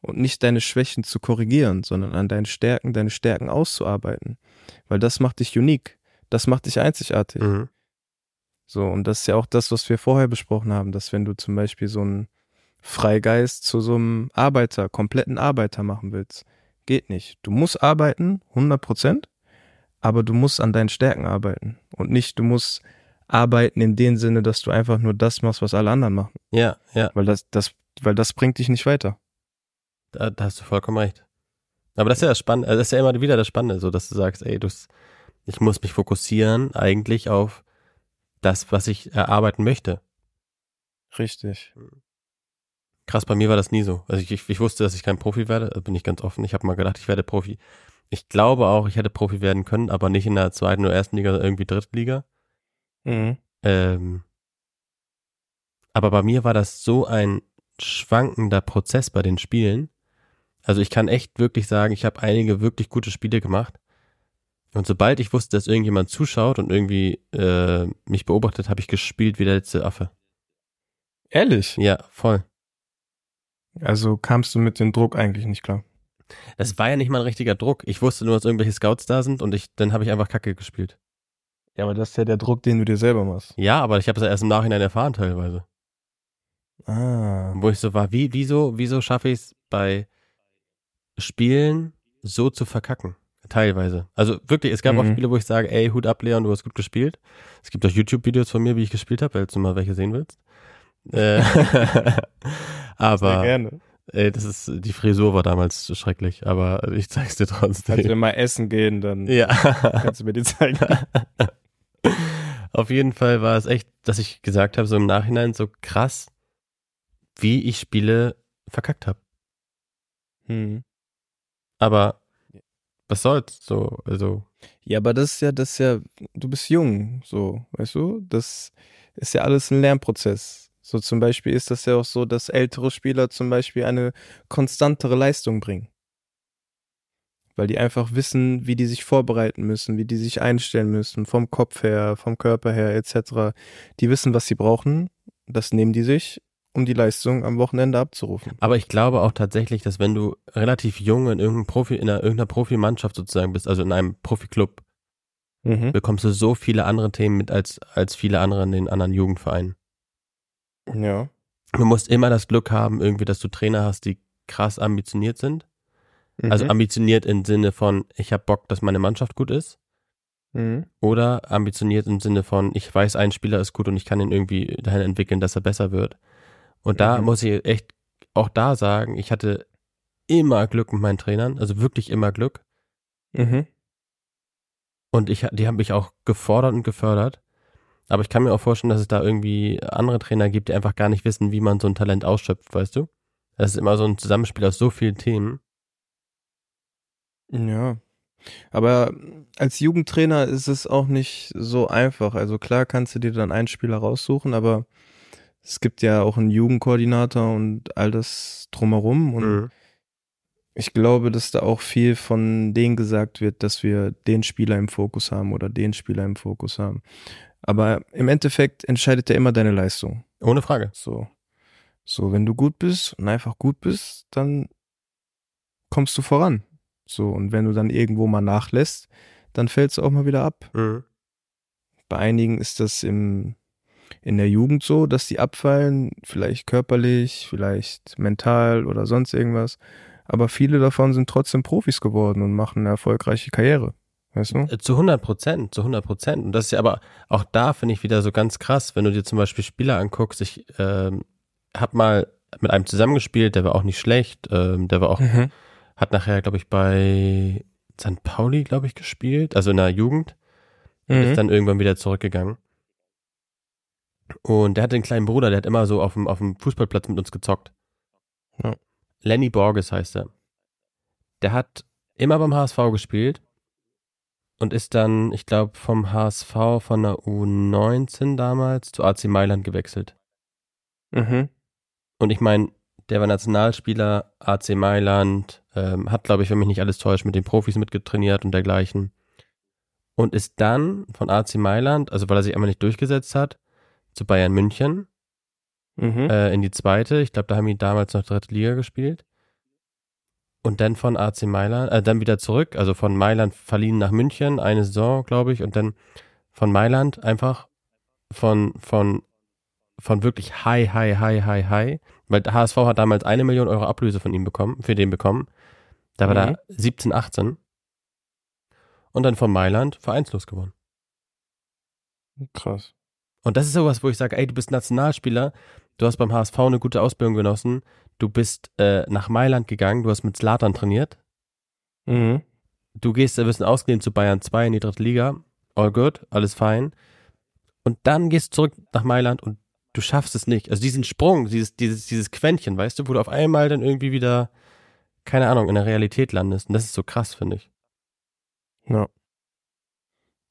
Und nicht deine Schwächen zu korrigieren, sondern an deinen Stärken, deine Stärken auszuarbeiten. Weil das macht dich unique. Das macht dich einzigartig. Mhm. So, und das ist ja auch das, was wir vorher besprochen haben, dass wenn du zum Beispiel so einen Freigeist zu so einem Arbeiter, kompletten Arbeiter machen willst, geht nicht. Du musst arbeiten, 100 Prozent, aber du musst an deinen Stärken arbeiten. Und nicht, du musst arbeiten in dem Sinne, dass du einfach nur das machst, was alle anderen machen. Ja, ja. Weil das, das, weil das bringt dich nicht weiter. Da, da hast du vollkommen recht. Aber das ist ja das Spannende, das ist ja immer wieder das Spannende, so dass du sagst, ey, du, ich muss mich fokussieren eigentlich auf das, was ich erarbeiten möchte. Richtig. Krass, bei mir war das nie so. Also ich, ich, ich wusste, dass ich kein Profi werde, da bin ich ganz offen. Ich habe mal gedacht, ich werde Profi. Ich glaube auch, ich hätte Profi werden können, aber nicht in der zweiten oder ersten Liga, sondern irgendwie Drittliga. Mhm. Ähm, aber bei mir war das so ein schwankender Prozess bei den Spielen. Also ich kann echt wirklich sagen, ich habe einige wirklich gute Spiele gemacht. Und sobald ich wusste, dass irgendjemand zuschaut und irgendwie äh, mich beobachtet, habe ich gespielt wie der letzte Affe. Ehrlich? Ja, voll. Also kamst du mit dem Druck eigentlich nicht klar. Das war ja nicht mal ein richtiger Druck. Ich wusste nur, dass irgendwelche Scouts da sind und ich, dann habe ich einfach Kacke gespielt. Ja, aber das ist ja der Druck, den du dir selber machst. Ja, aber ich habe es ja erst im Nachhinein erfahren teilweise. Ah. Wo ich so war, wie, wieso, wieso schaffe ich es bei Spielen so zu verkacken? Teilweise. Also wirklich, es gab auch Mhm. Spiele, wo ich sage, ey, Hut ab, Leon, du hast gut gespielt. Es gibt auch YouTube-Videos von mir, wie ich gespielt habe, falls du mal welche sehen willst. Äh, <laughs> Sehr aber gerne. ey, das ist, die Frisur war damals schrecklich, aber ich zeig's dir Falls wir trotzdem. mal essen gehen, dann Ja. kannst du mir die zeigen. <laughs> Auf jeden Fall war es echt, dass ich gesagt habe, so im Nachhinein so krass, wie ich Spiele verkackt habe. Hm. Aber was soll's so, also Ja, aber das ist ja, das ist ja, du bist jung, so, weißt du? Das ist ja alles ein Lernprozess. So zum Beispiel ist das ja auch so, dass ältere Spieler zum Beispiel eine konstantere Leistung bringen. Weil die einfach wissen, wie die sich vorbereiten müssen, wie die sich einstellen müssen, vom Kopf her, vom Körper her, etc. Die wissen, was sie brauchen. Das nehmen die sich, um die Leistung am Wochenende abzurufen. Aber ich glaube auch tatsächlich, dass wenn du relativ jung in irgendeinem Profi, in einer, irgendeiner Profimannschaft sozusagen bist, also in einem Profiklub, Mhm. bekommst du so viele andere Themen mit als, als viele andere in den anderen Jugendvereinen. Ja. Du musst immer das Glück haben, irgendwie, dass du Trainer hast, die krass ambitioniert sind Also Mhm. ambitioniert im Sinne von, ich habe Bock, dass meine Mannschaft gut ist. Mhm. Oder ambitioniert im Sinne von, ich weiß, ein Spieler ist gut und ich kann ihn irgendwie dahin entwickeln, dass er besser wird. Und da Mhm. muss ich echt auch da sagen, ich hatte immer Glück mit meinen Trainern, also wirklich immer Glück. Mhm. Und ich, die haben mich auch gefordert und gefördert. Aber ich kann mir auch vorstellen, dass es da irgendwie andere Trainer gibt, die einfach gar nicht wissen, wie man so ein Talent ausschöpft, weißt du? Das ist immer so ein Zusammenspiel aus so vielen Themen. Ja. Aber als Jugendtrainer ist es auch nicht so einfach. Also klar kannst du dir dann einen Spieler raussuchen, aber es gibt ja auch einen Jugendkoordinator und all das drumherum. Und Mhm. ich glaube, dass da auch viel von denen gesagt wird, dass wir den Spieler im Fokus haben oder den Spieler im Fokus haben. Aber im Endeffekt entscheidet ja immer deine Leistung. Ohne Frage. So. So, wenn du gut bist und einfach gut bist, dann kommst du voran. So, und wenn du dann irgendwo mal nachlässt, dann fällst du auch mal wieder ab. Mhm. Bei einigen ist das im, in der Jugend so, dass die abfallen, vielleicht körperlich, vielleicht mental oder sonst irgendwas. Aber viele davon sind trotzdem Profis geworden und machen eine erfolgreiche Karriere. Weißt du? Äh, Zu 100 Prozent, zu 100 Prozent. Und das ist ja aber auch da finde ich wieder so ganz krass, wenn du dir zum Beispiel Spieler anguckst. Ich ähm, habe mal mit einem zusammengespielt, der war auch nicht schlecht. Ähm, der war auch, Mhm. Hat nachher, glaube ich, bei St. Pauli, glaube ich, gespielt, also in der Jugend. Und Mhm. ist dann irgendwann wieder zurückgegangen. Und der hatte einen kleinen Bruder, der hat immer so auf dem, auf dem Fußballplatz mit uns gezockt. Ja. Lenny Borges heißt er. Der hat immer beim HSV gespielt und ist dann, ich glaube, vom HSV von der U19 damals zu AC Mailand gewechselt. Mhm. Und ich meine, der war Nationalspieler, AC Mailand, ähm, hat, glaube ich, wenn mich nicht alles täuscht, mit den Profis mitgetrainiert und dergleichen. Und ist dann von AC Mailand, also weil er sich einmal nicht durchgesetzt hat, zu Bayern München Mhm. äh, in die zweite. Ich glaube, da haben die damals noch dritte Liga gespielt. Und dann von AC Mailand, äh, dann wieder zurück, also von Mailand verliehen nach München, eine Saison, glaube ich, und dann von Mailand einfach von, von, von wirklich high, high, high, high, high, weil der HSV hat damals eine Million Euro Ablöse von ihm bekommen, für den bekommen. Da war Mhm. er 17, 18. Und dann von Mailand vereinslos geworden. Krass. Und das ist sowas, wo ich sage, ey, du bist Nationalspieler, du hast beim HSV eine gute Ausbildung genossen, du bist äh, nach Mailand gegangen, du hast mit Slatan trainiert, Mhm. du gehst, du wirst ausgeliehen zu Bayern 2 in die dritte Liga, all good, alles fein. Und dann gehst du zurück nach Mailand und du schaffst es nicht. Also diesen Sprung, dieses, dieses, dieses Quäntchen, weißt du, wo du auf einmal dann irgendwie wieder, keine Ahnung, in der Realität landest. Und das ist so krass, finde ich. Ja.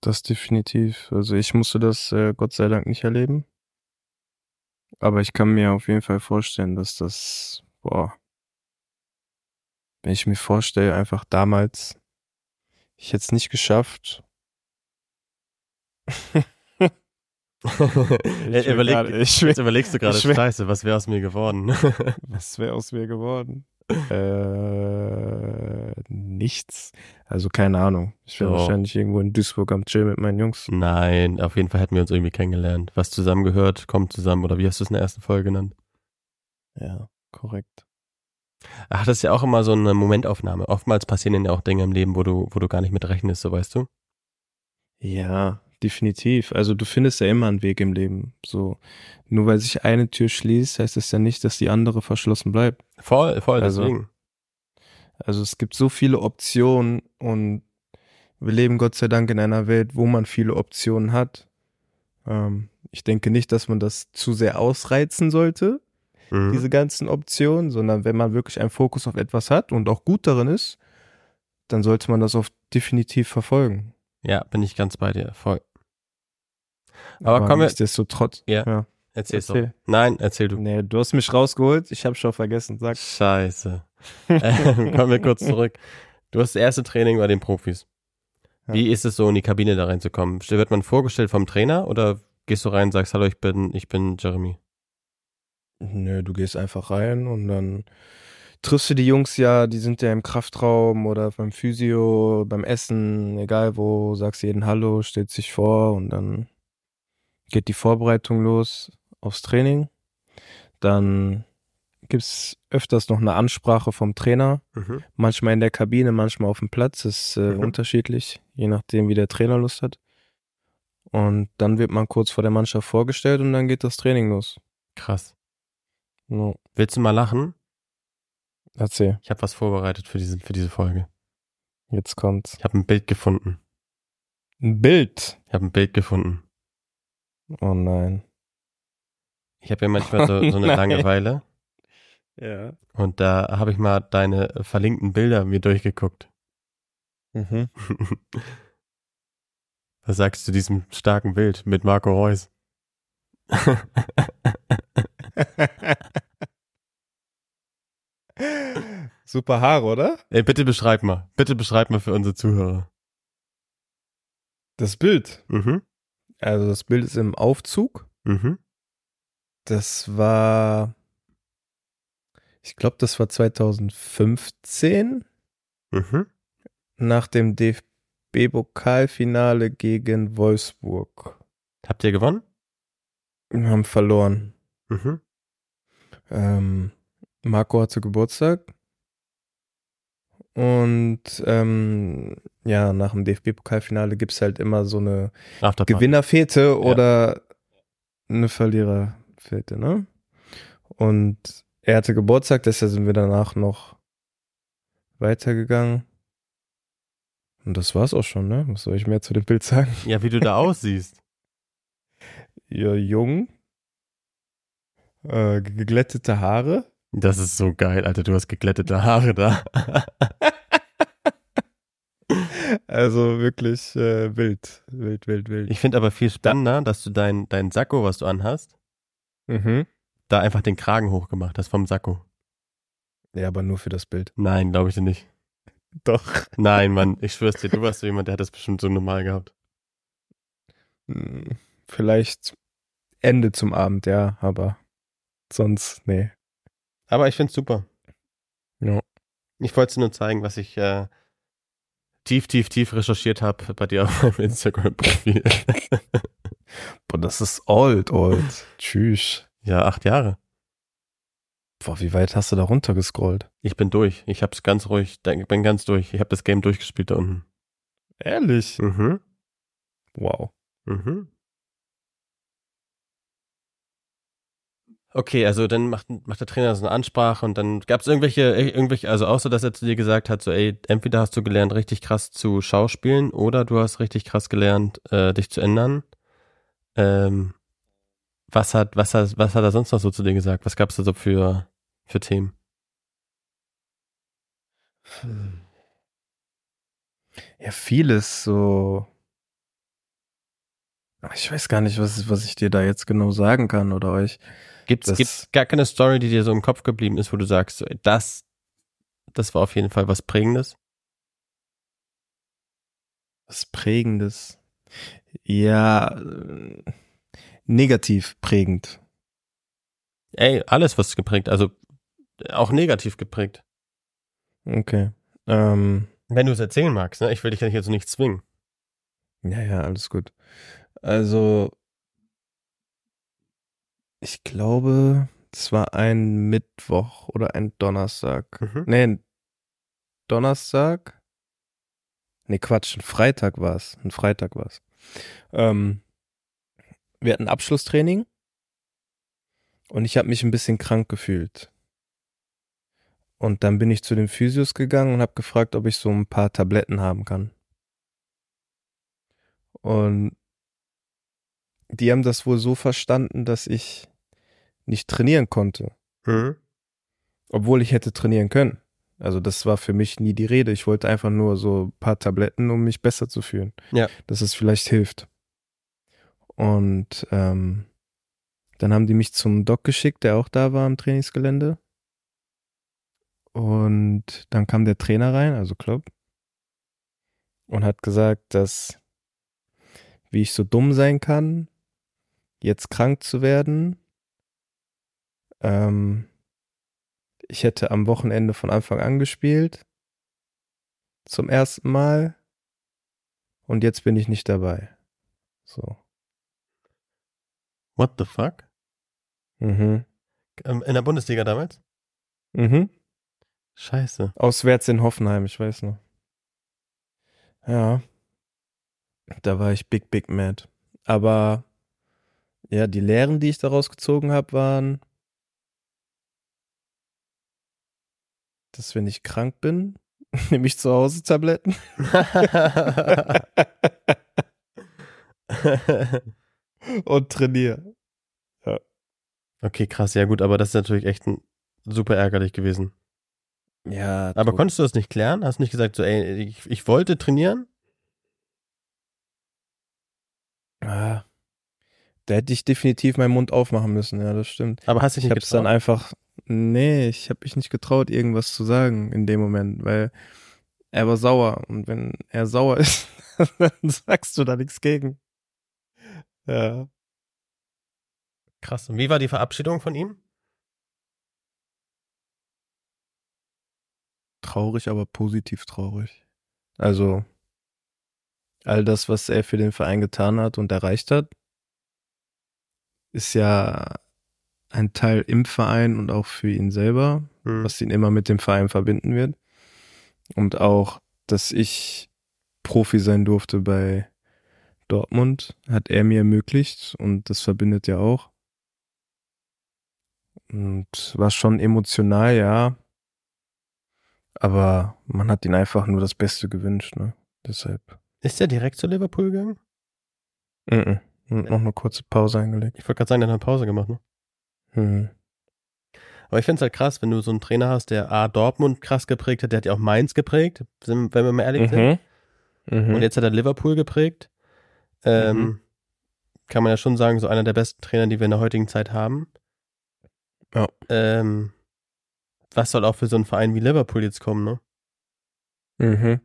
Das definitiv. Also ich musste das äh, Gott sei Dank nicht erleben. Aber ich kann mir auf jeden Fall vorstellen, dass das, boah, wenn ich mir vorstelle, einfach damals, ich hätte es nicht geschafft. <laughs> Jetzt, will überleg, gerade- ich jetzt überlegst du gerade, ich scheiße, was wäre aus mir geworden? <laughs> Was wäre aus mir geworden? äh, nichts. Also keine Ahnung. Ich wäre So. wahrscheinlich irgendwo in Duisburg am Chill mit meinen Jungs. Nein, auf jeden Fall hätten wir uns irgendwie kennengelernt. Was zusammengehört, kommt zusammen. Oder wie hast du es in der ersten Folge genannt? Ja, korrekt. Ach, das ist ja auch immer so eine Momentaufnahme. Oftmals passieren ja auch Dinge im Leben, wo du, wo du gar nicht mit rechnest, so weißt du. Ja, definitiv. Also du findest ja immer einen Weg im Leben. So, nur weil sich eine Tür schließt, heißt das ja nicht, dass die andere verschlossen bleibt. Voll, voll, Also- deswegen. Also es gibt so viele Optionen und wir leben Gott sei Dank in einer Welt, wo man viele Optionen hat. Ähm, ich denke nicht, dass man das zu sehr ausreizen sollte, Mhm. diese ganzen Optionen, sondern wenn man wirklich einen Fokus auf etwas hat und auch gut darin ist, dann sollte man das auch definitiv verfolgen. Ja, bin ich ganz bei dir. Voll. Aber kommen wir- nichtsdestotrotz. Ja. ja. Erzähl's doch. Erzähl. Nein, erzähl du. Nee, du hast mich rausgeholt, ich habe schon vergessen. Sag. Scheiße. <laughs> Ähm, Kommen wir kurz zurück. Du hast das erste Training bei den Profis. Ja. Wie ist es so, in die Kabine da reinzukommen? Wird man vorgestellt vom Trainer oder gehst du rein und sagst, hallo, ich bin, ich bin Jeremy? Nö, du gehst einfach rein und dann triffst du die Jungs ja, die sind ja im Kraftraum oder beim Physio, beim Essen, egal wo, sagst jeden Hallo, stellst sich vor und dann geht die Vorbereitung los aufs Training. Dann gibt es öfters noch eine Ansprache vom Trainer. Mhm. Manchmal in der Kabine, manchmal auf dem Platz. Ist äh, Mhm. unterschiedlich, je nachdem, wie der Trainer Lust hat. Und dann wird man kurz vor der Mannschaft vorgestellt und dann geht das Training los. Krass. Ja. Willst du mal lachen? Erzähl, Ich habe was vorbereitet für diese, für diese Folge. jetzt kommt's. Ich habe ein Bild gefunden. Ein Bild. Ich habe ein Bild gefunden. Oh nein. Ich habe ja manchmal so, so eine. <laughs> Langeweile Ja. und da habe ich mal deine verlinkten Bilder mir durchgeguckt. Mhm. <laughs> Was sagst du zu diesem starken Bild mit Marco Reus? <laughs> Super Haare, oder? Ey, bitte beschreib mal. Bitte beschreib mal für unsere Zuhörer. Das Bild. Mhm. Also das Bild ist im Aufzug. Mhm. Das war, ich glaube, das war 2015 Mhm. nach dem DFB-Pokalfinale gegen Wolfsburg. Habt ihr gewonnen? Wir haben verloren. Mhm. Ähm, Marco hatte Geburtstag. Und ähm, ja, nach dem DFB-Pokalfinale gibt es halt immer so eine Afterparty. Gewinnerfete oder eine Verliererfete, ne? Und er hatte Geburtstag, deshalb sind wir danach noch weitergegangen. Und das war's auch schon, ne? Was soll ich mehr zu dem Bild sagen? Ja, wie du da <laughs> aussiehst. Ja, jung. Äh, geglättete Haare. Das ist so geil, Alter. Du hast geglättete Haare da. <laughs> Also wirklich äh, wild. Wild, wild, wild. Ich finde aber viel spannender, dass du dein, dein Sakko, was du anhast, mhm. da einfach den Kragen hochgemacht hast vom Sakko. Ja, aber nur für das Bild. Nein, glaube ich dir nicht. Doch. Nein, Mann, ich <laughs> schwör's dir, du warst so jemand, der hat das bestimmt so normal gehabt. Hm, Vielleicht Ende zum Abend, ja, aber sonst, nee. Aber ich find's super. Ja. Ich wollte dir nur zeigen, was ich äh, tief, tief, tief recherchiert habe bei dir auf meinem Instagram-Profil. <laughs> Boah, das ist old, old. Tschüss. ja, acht Jahre. Boah, wie weit hast du da runtergescrollt? Ich bin durch. Ich hab's ganz ruhig, ich bin ganz durch. Ich habe das Game durchgespielt da unten. Ehrlich? Mhm. Wow. Mhm. Okay, also dann macht, macht der Trainer so eine Ansprache und dann gab es irgendwelche, irgendwelche, also so, dass er zu dir gesagt hat, so, ey, entweder hast du gelernt, richtig krass zu schauspielen oder du hast richtig krass gelernt, äh, dich zu ändern. Ähm, was hat, was hat, was hat er sonst noch so zu dir gesagt? Was gab es da so für, für Themen? Ja, vieles so. Ich weiß gar nicht, was, was ich dir da jetzt genau sagen kann oder euch. Gibt's, Das- gibt's gar keine Story, die dir so im Kopf geblieben ist, wo du sagst, das, das war auf jeden Fall was Prägendes? Was Prägendes. Ja, äh, negativ prägend. Ey, alles was geprägt, also auch negativ geprägt. Okay. Ähm, Wenn du es erzählen magst, ne? Ich will dich ja jetzt nicht zwingen. ja, ja, alles gut. Also, ich glaube, es war ein Mittwoch oder ein Donnerstag. Mhm. Nee, ein Donnerstag. Nee, Quatsch, ein Freitag war es. Ein Freitag war es. Ähm, wir hatten Abschlusstraining und ich habe mich ein bisschen krank gefühlt. Und dann bin ich zu den Physios gegangen und habe gefragt, ob ich so ein paar Tabletten haben kann. Und die haben das wohl so verstanden, dass ich nicht trainieren konnte Mhm. obwohl ich hätte trainieren können. Also das war für mich nie die Rede. Ich wollte einfach nur so ein paar Tabletten, um mich besser zu fühlen. Ja. Dass es vielleicht hilft. Und ähm, dann haben die mich zum Doc geschickt, der auch da war am Trainingsgelände. Und dann kam der Trainer rein, also Klopp, und hat gesagt, dass wie ich so dumm sein kann, jetzt krank zu werden. Ähm, ich hätte am Wochenende von Anfang an gespielt. Zum ersten Mal. Und jetzt bin ich nicht dabei. So. What the fuck? Mhm. Ähm, In der Bundesliga damals? Mhm. Scheiße. Auswärts in Hoffenheim, ich weiß noch. Ja. Da war ich big, big mad. Aber ja, die Lehren, die ich daraus gezogen habe, waren, dass wenn ich krank bin, <laughs> nehme ich zu Hause Tabletten. <laughs> und trainiere. okay, krass, ja gut, aber das ist natürlich echt ein, super ärgerlich gewesen. Ja. Aber tot. konntest du das nicht klären? Hast du nicht gesagt, so, ey, ich, ich wollte trainieren? Ah. Da hätte ich definitiv meinen Mund aufmachen müssen, ja, das stimmt. Aber hast dich Ich habe es dann getraut? einfach, nee, ich habe mich nicht getraut, irgendwas zu sagen in dem Moment, weil er war sauer. Und wenn er sauer <laughs> ist, dann sagst du da nichts gegen. Ja. Krass. Und wie war die Verabschiedung von ihm? Traurig, aber positiv traurig. Also, all das, was er für den Verein getan hat und erreicht hat, ist ja ein Teil im Verein und auch für ihn selber. Hm. was ihn immer mit dem Verein verbinden wird. Und auch, dass ich Profi sein durfte bei Dortmund, hat er mir ermöglicht und das verbindet ja auch. Und war schon emotional, ja. Aber man hat ihn einfach nur das Beste gewünscht, ne? Deshalb. Ist er direkt zu Liverpool gegangen? Mhm. Und noch eine kurze Pause eingelegt. Ich wollte gerade sagen, der hat eine Pause gemacht, ne? Mhm. Aber ich finde es halt krass, wenn du so einen Trainer hast, der A, Dortmund krass geprägt hat, der hat ja auch Mainz geprägt, wenn wir mal ehrlich sind. Mhm. Mhm. Und jetzt hat er Liverpool geprägt. Ähm, Mhm. Kann man ja schon sagen, so einer der besten Trainer, die wir in der heutigen Zeit haben. Ja. Ähm, was soll auch für so einen Verein wie Liverpool jetzt kommen, ne? Mhm.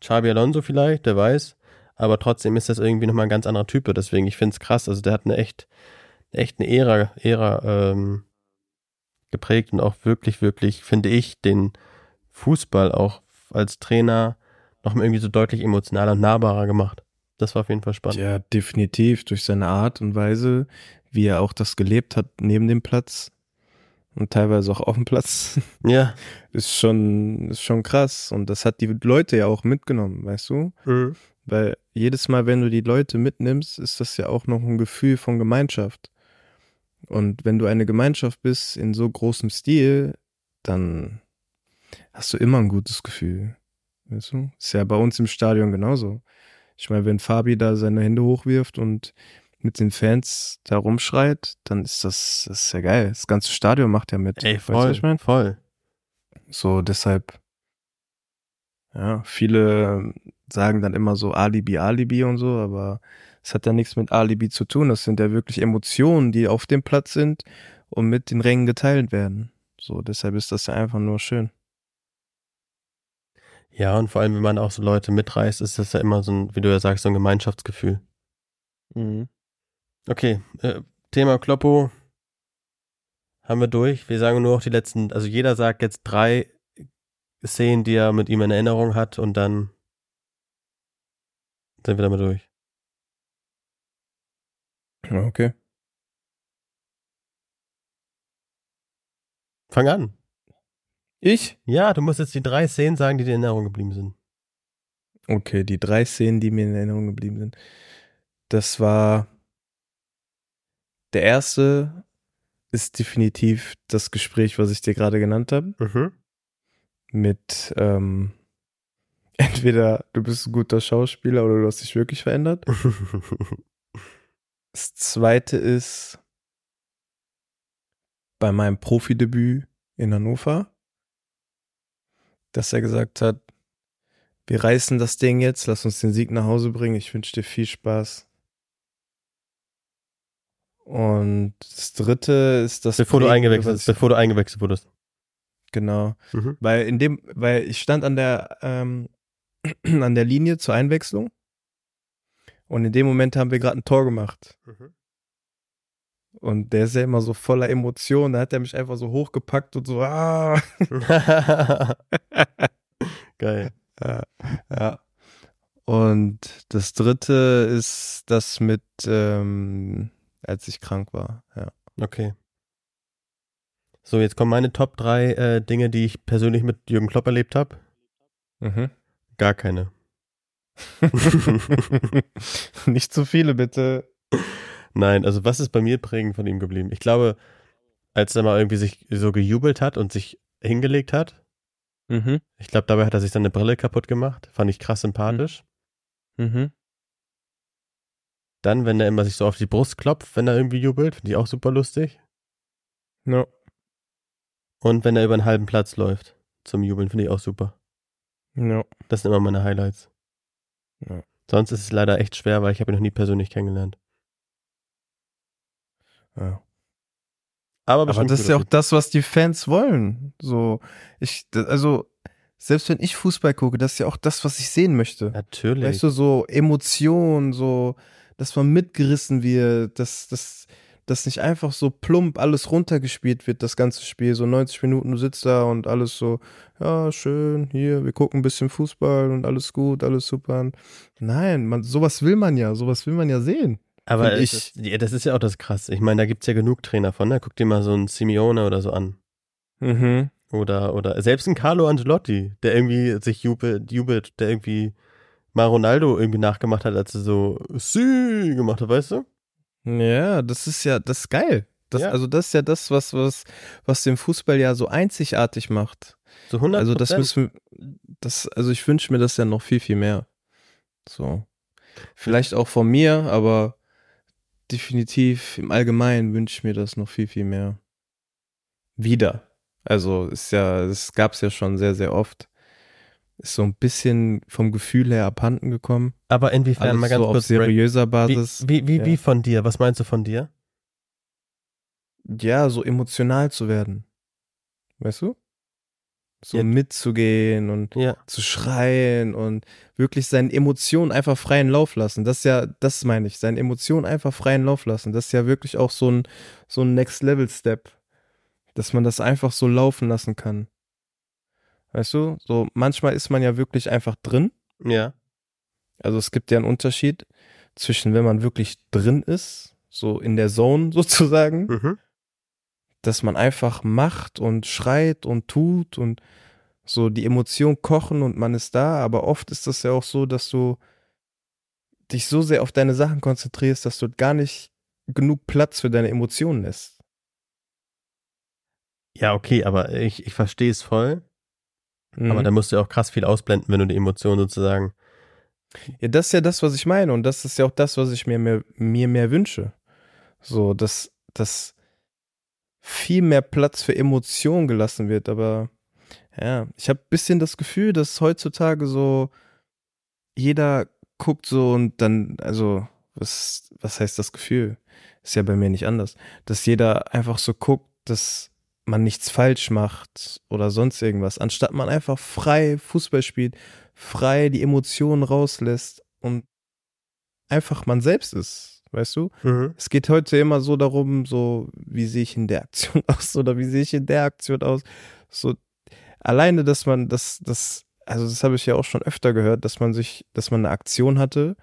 Xabi Alonso vielleicht, der weiß. Aber trotzdem ist das irgendwie nochmal ein ganz anderer Typ. Deswegen, ich finde es krass. Also der hat eine echt, echt eine Ära, Ära ähm, geprägt und auch wirklich, wirklich, finde ich, den Fußball auch als Trainer nochmal irgendwie so deutlich emotionaler und nahbarer gemacht. Das war auf jeden Fall spannend. Ja, definitiv durch seine Art und Weise, wie er auch das gelebt hat neben dem Platz und teilweise auch auf dem Platz, <laughs> Ja. ist schon, ist schon krass. Und das hat die Leute ja auch mitgenommen, weißt du? Weil jedes Mal, wenn du die Leute mitnimmst, ist das ja auch noch ein Gefühl von Gemeinschaft. Und wenn du eine Gemeinschaft bist in so großem Stil, dann hast du immer ein gutes Gefühl. Weißt du? Ist ja bei uns im Stadion genauso. Ich meine, wenn Fabi da seine Hände hochwirft und mit den Fans da rumschreit, dann ist das, das ist ja geil. Das ganze Stadion macht ja mit. Ey, Weißt du, voll, ich mein? voll. So, deshalb, ja, viele sagen dann immer so Alibi, Alibi und so, aber es hat ja nichts mit Alibi zu tun. Das sind ja wirklich Emotionen, die auf dem Platz sind und mit den Rängen geteilt werden. So, deshalb ist das ja einfach nur schön. Ja, und vor allem, wenn man auch so Leute mitreißt, ist das ja immer so ein, wie du ja sagst, so ein Gemeinschaftsgefühl. Okay, äh, Thema Kloppo haben wir durch. Wir sagen nur noch die letzten, also jeder sagt jetzt drei Szenen, die er mit ihm in Erinnerung hat und dann sind wir damit durch. Okay. Fang an. Ich? Ja, du musst jetzt die drei Szenen sagen, die dir in Erinnerung geblieben sind. Okay, die drei Szenen, die mir in Erinnerung geblieben sind. Das war der erste ist definitiv das Gespräch, was ich dir gerade genannt habe. Mhm. mit ähm, entweder du bist ein guter Schauspieler oder du hast dich wirklich verändert. <laughs> Das zweite ist bei meinem Profidebüt in Hannover, dass er gesagt hat, wir reißen das Ding jetzt, lass uns den Sieg nach Hause bringen, ich wünsche dir viel Spaß. Und das dritte ist das bevor du Prägende, eingewechselt, ich- bevor du eingewechselt wurdest. Genau. Mhm. Weil in dem, weil ich stand an der, ähm, <clears throat> an der Linie zur Einwechslung und in dem Moment haben wir gerade ein Tor gemacht. Mhm. Und der ist ja immer so voller Emotionen, da hat er mich einfach so hochgepackt und so, ah. <laughs> Geil. Ja, ja. Und das dritte ist das mit, ähm, als ich krank war. Ja. Okay. So, jetzt kommen meine Top 3 äh, Dinge, die ich persönlich mit Jürgen Klopp erlebt habe. Mhm. Gar keine. <laughs> Nicht zu viele, bitte. Nein, also was ist bei mir prägend von ihm geblieben? Ich glaube, als er mal irgendwie sich so gejubelt hat und sich hingelegt hat, Mhm. ich glaube, dabei hat er sich seine Brille kaputt gemacht. Fand ich krass sympathisch. Mhm. Dann, wenn er immer sich so auf die Brust klopft, wenn er irgendwie jubelt, finde ich auch super lustig. Ja. Und wenn er über einen halben Platz läuft zum Jubeln, finde ich auch super. Ja. Das sind immer meine Highlights. Ja. Sonst ist es leider echt schwer, weil ich habe ihn noch nie persönlich kennengelernt. ja. Aber, Aber das ist ja auch das, was die Fans wollen. So, ich, also, selbst wenn ich Fußball gucke, das ist ja auch das, was ich sehen möchte. Natürlich. Weißt du, so Emotionen, so, dass man mitgerissen wird, dass, dass, dass nicht einfach so plump alles runtergespielt wird, das ganze Spiel. So 90 Minuten, du sitzt da und alles so, ja, schön, hier, wir gucken ein bisschen Fußball und alles gut, alles super. Nein, man, sowas will man ja, sowas will man ja sehen. Aber ich, das, ja, das ist ja auch das krass. Ich meine, da gibt's ja genug Trainer von, ne? Guck dir mal so einen Simeone oder so an. Mhm. Oder, oder selbst ein Carlo Angelotti, der irgendwie sich jubelt, jubelt, der irgendwie mal Ronaldo irgendwie nachgemacht hat, als er so Sü gemacht hat, weißt du? Ja, das ist ja, das ist geil. Das, Ja. Also das ist ja das, was, was, was den Fußball ja so einzigartig macht. So 100 Also das müssen, das, also ich wünsche mir das ja noch viel, viel mehr. So. Vielleicht auch von mir, aber definitiv im Allgemeinen wünsche ich mir das noch viel, viel mehr. Wieder. Also ist ja, es gab es ja schon sehr, sehr oft. Ist so ein bisschen vom Gefühl her abhanden gekommen. Aber inwiefern Alles mal ganz so auf kurz Break- seriöser wie, Basis. wie, wie, ja. wie von dir? Was meinst du von dir? ja, so emotional zu werden. Weißt du? So Ja. mitzugehen und Ja. zu schreien und wirklich seinen Emotionen einfach freien Lauf lassen. Das ist ja, das meine ich, seinen Emotionen einfach freien Lauf lassen. Das ist ja wirklich auch so ein, so ein Next-Level-Step, dass man das einfach so laufen lassen kann. Weißt du? So, manchmal ist man ja wirklich einfach drin. Ja. Also es gibt ja einen Unterschied zwischen, wenn man wirklich drin ist, so in der Zone <laughs> sozusagen, Mhm. dass man einfach macht und schreit und tut und so die Emotionen kochen und man ist da, aber oft ist das ja auch so, dass du dich so sehr auf deine Sachen konzentrierst, dass du gar nicht genug Platz für deine Emotionen lässt. Ja, okay, aber ich, ich verstehe es voll. Aber Mhm. da musst du ja auch krass viel ausblenden, wenn du die Emotionen sozusagen. Ja, das ist ja das, was ich meine und das ist ja auch das, was ich mir mehr, mir mehr wünsche. So, dass, dass viel mehr Platz für Emotionen gelassen wird, aber ja, ich habe ein bisschen das Gefühl, dass heutzutage so jeder guckt so und dann, also, was, was heißt das Gefühl? Ist ja bei mir nicht anders. Dass jeder einfach so guckt, dass man nichts falsch macht oder sonst irgendwas, anstatt man einfach frei Fußball spielt, frei die Emotionen rauslässt und einfach man selbst ist, weißt du? Es geht heute immer so darum, so wie sehe ich in der Aktion <laughs> aus oder wie sehe ich in der Aktion aus. So alleine, dass man das, das, also das habe ich ja auch schon öfter gehört, dass man sich, dass man eine Aktion hatte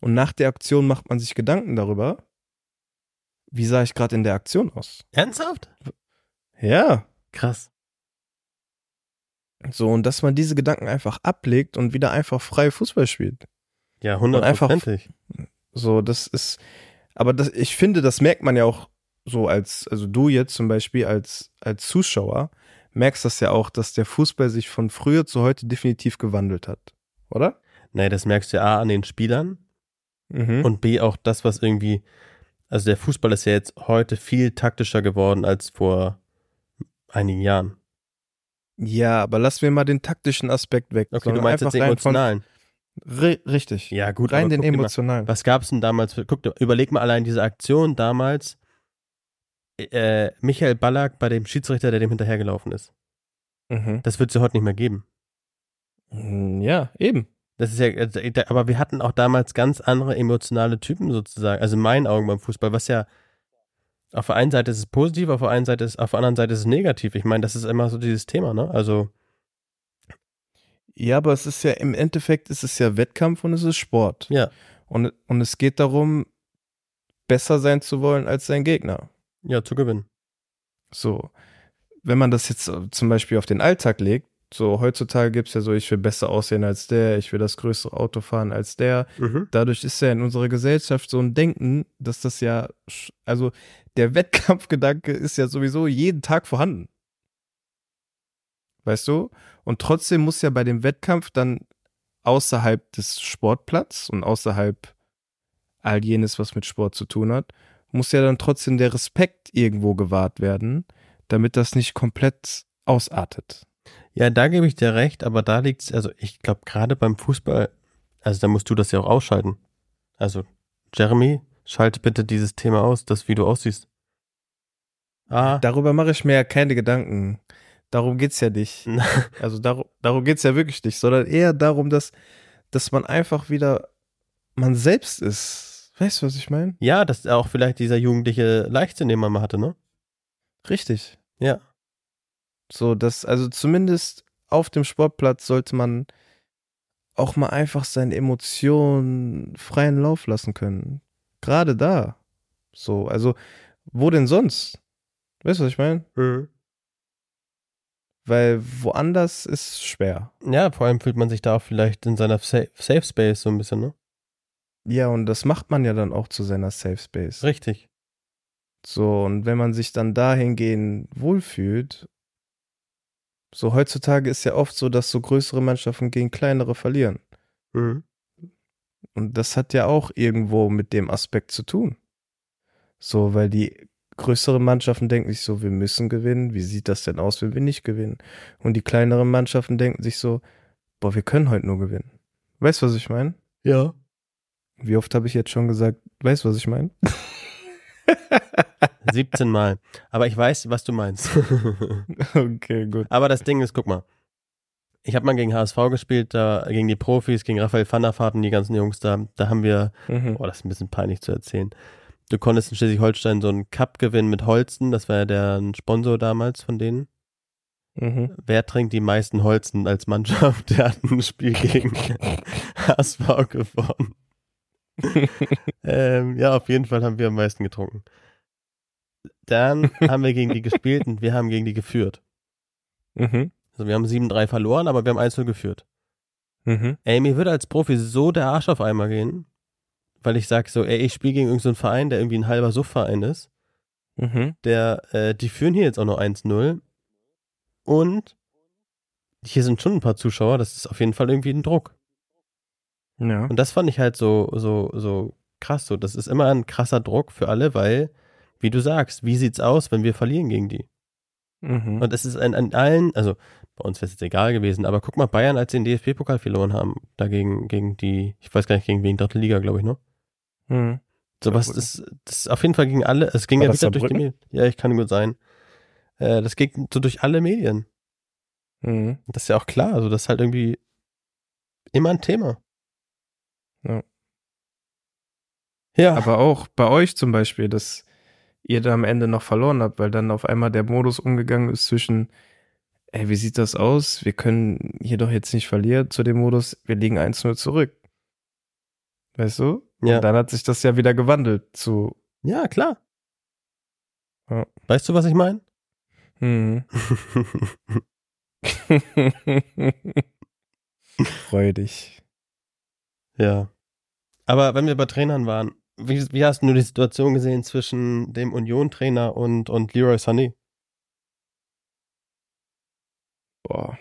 und nach der Aktion macht man sich Gedanken darüber, wie sah ich gerade in der Aktion aus. Ernsthaft? Ja, Krass. so und dass man diese Gedanken einfach ablegt und wieder einfach frei Fußball spielt. Ja, einfach- hundertprozentig. So, das ist, aber das, ich finde, das merkt man ja auch so als, also du jetzt zum Beispiel als, als Zuschauer, merkst das ja auch, dass der Fußball sich von früher zu heute definitiv gewandelt hat. Oder? Nee, das merkst du ja A an den Spielern Mhm. und B auch das, was irgendwie, also der Fußball ist ja jetzt heute viel taktischer geworden als vor einigen Jahren. ja, aber lassen wir mal den taktischen Aspekt weg. Okay, du meinst jetzt den emotionalen. Ri richtig. Ja, gut, rein den dir mal, emotionalen. Was gab's denn damals? Für, guck, dir- überleg mal allein diese Aktion damals. Äh, Michael Ballack bei dem Schiedsrichter, der dem hinterhergelaufen ist. Mhm. Das wird es ja heute nicht mehr geben. Mm, Ja, eben. Das ist ja, da- aber wir hatten auch damals ganz andere emotionale Typen sozusagen. Also in meinen Augen beim Fußball, was ja auf der einen Seite ist es positiv, auf der einen Seite ist, auf der anderen Seite ist es negativ. Ich meine, das ist immer so dieses Thema, ne? Also, Ja, aber es ist ja im Endeffekt ist es ja Wettkampf und es ist Sport. ja, Und, und es geht darum, besser sein zu wollen als sein Gegner. ja, zu gewinnen. So. wenn man das jetzt äh, zum Beispiel auf den Alltag legt, so heutzutage gibt es ja so, ich will besser aussehen als der, ich will das größere Auto fahren als der. Mhm. Dadurch ist ja in unserer Gesellschaft so ein Denken, dass das ja, also der Wettkampfgedanke ist ja sowieso jeden Tag vorhanden. Weißt du? Und trotzdem muss ja bei dem Wettkampf dann außerhalb des Sportplatz und außerhalb all jenes, was mit Sport zu tun hat, muss ja dann trotzdem der Respekt irgendwo gewahrt werden, damit das nicht komplett ausartet. Ja, da gebe ich dir recht, aber da liegt's, also ich glaube gerade beim Fußball, also da musst du das ja auch ausschalten. Also, Jeremy, schalte bitte dieses Thema aus, das wie du aussiehst. Ah, Darüber mache ich mir ja keine Gedanken. Darum geht's ja nicht. <laughs> Also darum, darum geht's ja wirklich nicht, sondern eher darum, dass, dass man einfach wieder man selbst ist. Weißt du, was ich meine? ja, das ist auch vielleicht dieser jugendliche Leichtsinn, den man mal hatte, ne? Richtig. Ja. So, dass, also zumindest auf dem Sportplatz sollte man auch mal einfach seine Emotionen freien Lauf lassen können. Gerade da. So, also, wo denn sonst? Weißt du, was ich meine? Mhm. Weil woanders ist schwer. Ja, vor allem fühlt man sich da auch vielleicht in seiner Safe, Safe Space so ein bisschen, ne? Ja, und das macht man ja dann auch zu seiner Safe Space. Richtig. So, und wenn man sich dann dahingehend wohlfühlt, so heutzutage ist ja oft so, dass so größere Mannschaften gegen kleinere verlieren. Mhm. Und das hat ja auch irgendwo mit dem Aspekt zu tun. So, weil die größeren Mannschaften denken sich so, wir müssen gewinnen. Wie sieht das denn aus, wenn wir nicht gewinnen? Und die kleineren Mannschaften denken sich so, boah, wir können heute nur gewinnen. Weißt du, was ich meine? Ja. Wie oft habe ich jetzt schon gesagt, weißt du, was ich meine? <laughs> 17 Mal. Aber ich weiß, was du meinst. <laughs> okay, gut. Aber das Ding ist, guck mal. Ich habe mal gegen HSV gespielt, da gegen die Profis, gegen Raphael van der Vaart und die ganzen Jungs da. Da haben wir, Mhm. oh, das ist ein bisschen peinlich zu erzählen. Du konntest in Schleswig-Holstein so einen Cup gewinnen mit Holzen, das war ja der Sponsor damals von denen. Mhm. Wer trinkt die meisten Holzen als Mannschaft? <laughs> Der hat ein Spiel gegen HSV gewonnen. <laughs> ähm, ja, auf jeden Fall haben wir am meisten getrunken. Dann <laughs> haben wir gegen die gespielt und wir haben gegen die geführt. Mhm. Also wir haben 7-3 verloren, aber wir haben 1 geführt. Mhm. Ey, mir würde als Profi so der Arsch auf einmal gehen, weil ich sag so, ey, ich spiele gegen irgendeinen Verein, der irgendwie ein halber Suffverein ist, Mhm. der, äh, die führen hier jetzt auch noch 1-0 und hier sind schon ein paar Zuschauer, das ist auf jeden Fall irgendwie ein Druck. Ja. Und das fand ich halt so, so, so krass, so, das ist immer ein krasser Druck für alle, weil, wie du sagst, wie sieht's aus, wenn wir verlieren gegen die? Mhm. Und es ist an, an allen, also bei uns wäre es jetzt egal gewesen, aber guck mal, Bayern, als sie den DFB-Pokal verloren haben, dagegen, gegen die, ich weiß gar nicht, gegen wen, dritte Liga, glaube ich, ne? Mhm. Sowas, Saarbrücken. das, das ist auf jeden Fall gegen alle, es ging War ja wieder durch die? Medien. Ja, ich kann gut sein. Äh, das ging so durch alle Medien. Mhm. Und das ist ja auch klar, also das ist halt irgendwie immer ein Thema. Ja. Ja. Aber auch bei euch zum Beispiel, dass ihr da am Ende noch verloren habt, weil dann auf einmal der Modus umgegangen ist zwischen, ey, wie sieht das aus? Wir können hier doch jetzt nicht verlieren, zu dem Modus, wir liegen 1-0 zurück. Weißt du? ja. Und dann hat sich das ja wieder gewandelt zu. ja, klar. Ja. Weißt du, was ich meine? Mhm. <laughs> Freu dich. Ja. Aber wenn wir bei Trainern waren, wie, wie hast du die Situation gesehen zwischen dem Union-Trainer und, und Leroy Sané? Boah.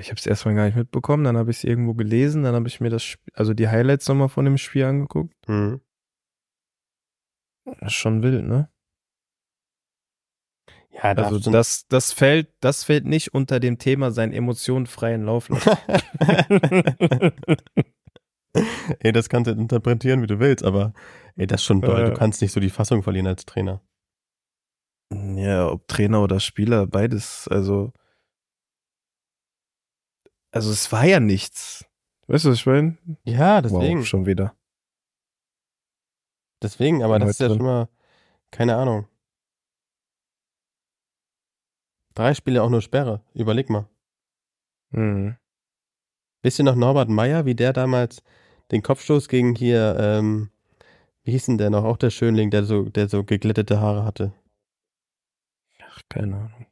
Ich habe es erstmal gar nicht mitbekommen, dann habe ich es irgendwo gelesen, dann habe ich mir das, Sp- also die Highlights nochmal von dem Spiel angeguckt. Mhm. Das ist schon wild, ne? Ja, Also das, das fällt, das fällt nicht unter dem Thema seinen Emotionen freien Lauf lassen. <laughs> ey, das kannst du interpretieren, wie du willst, aber ey, das ist schon doll. Ja. Du kannst nicht so die Fassung verlieren als Trainer. Ja, ob Trainer oder Spieler, beides. Also, also es war ja nichts. Weißt du, was ich meine? Ja, deswegen. Wow, schon wieder. Deswegen, aber das ist ja schon mal, keine Ahnung. Drei Spiele auch nur Sperre. Überleg mal. Mhm. Wisst ihr noch Norbert Meyer, wie der damals den Kopfstoß gegen hier, ähm, wie hieß denn der noch? Auch der Schönling, der so, der so geglättete Haare hatte. Keine Ahnung.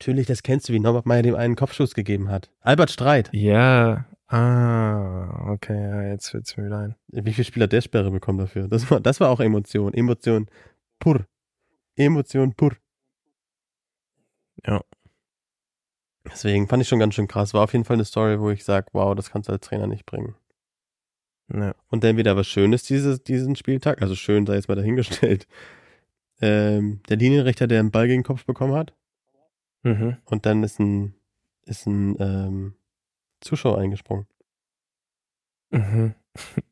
Natürlich, das kennst du, wie Norbert Meyer dem einen Kopfschuss gegeben hat. Albert Streit. Ja, ah, okay, ja, jetzt fällt's mir wieder ein. Wie viel Spieler der Sperre bekommen dafür? Das war, das war auch Emotion. Emotion pur. Emotion pur. Ja. Deswegen fand ich schon ganz schön krass. War auf jeden Fall eine Story, wo ich sage, wow, das kannst du als Trainer nicht bringen. Ja. Und dann wieder was Schönes dieses, diesen Spieltag, also schön sei jetzt mal dahingestellt. Ähm, der Linienrichter, der einen Ball gegen den Kopf bekommen hat, Mhm. und dann ist ein, ist ein ähm, Zuschauer eingesprungen. Mhm. <laughs>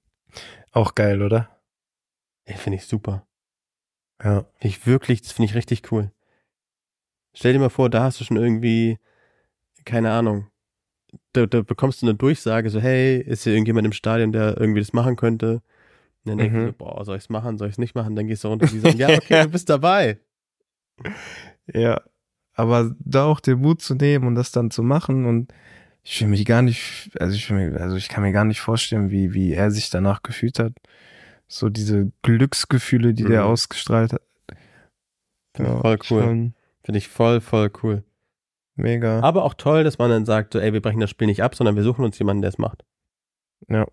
Auch geil, oder? Ey, finde ich super. Ja. Finde ich wirklich, das finde ich richtig cool. Stell dir mal vor, da hast du schon irgendwie, keine Ahnung, da, da bekommst du eine Durchsage, so, hey, ist hier irgendjemand im Stadion, der irgendwie das machen könnte? Und dann denkst Mhm. du, so, boah, soll ich es machen, soll ich es nicht machen? Dann gehst du runter und die sagen, ja, okay, du bist dabei. <laughs> Ja. Aber da auch den Mut zu nehmen und das dann zu machen und ich will mich gar nicht, also ich will mir, also ich kann mir gar nicht vorstellen, wie, wie er sich danach gefühlt hat. So diese Glücksgefühle, die der Mhm. ausgestrahlt hat. Ich voll cool. Finde ich voll, voll cool. Mega. Aber auch toll, dass man dann sagt, so, ey, wir brechen das Spiel nicht ab, sondern wir suchen uns jemanden, der es macht. Ja.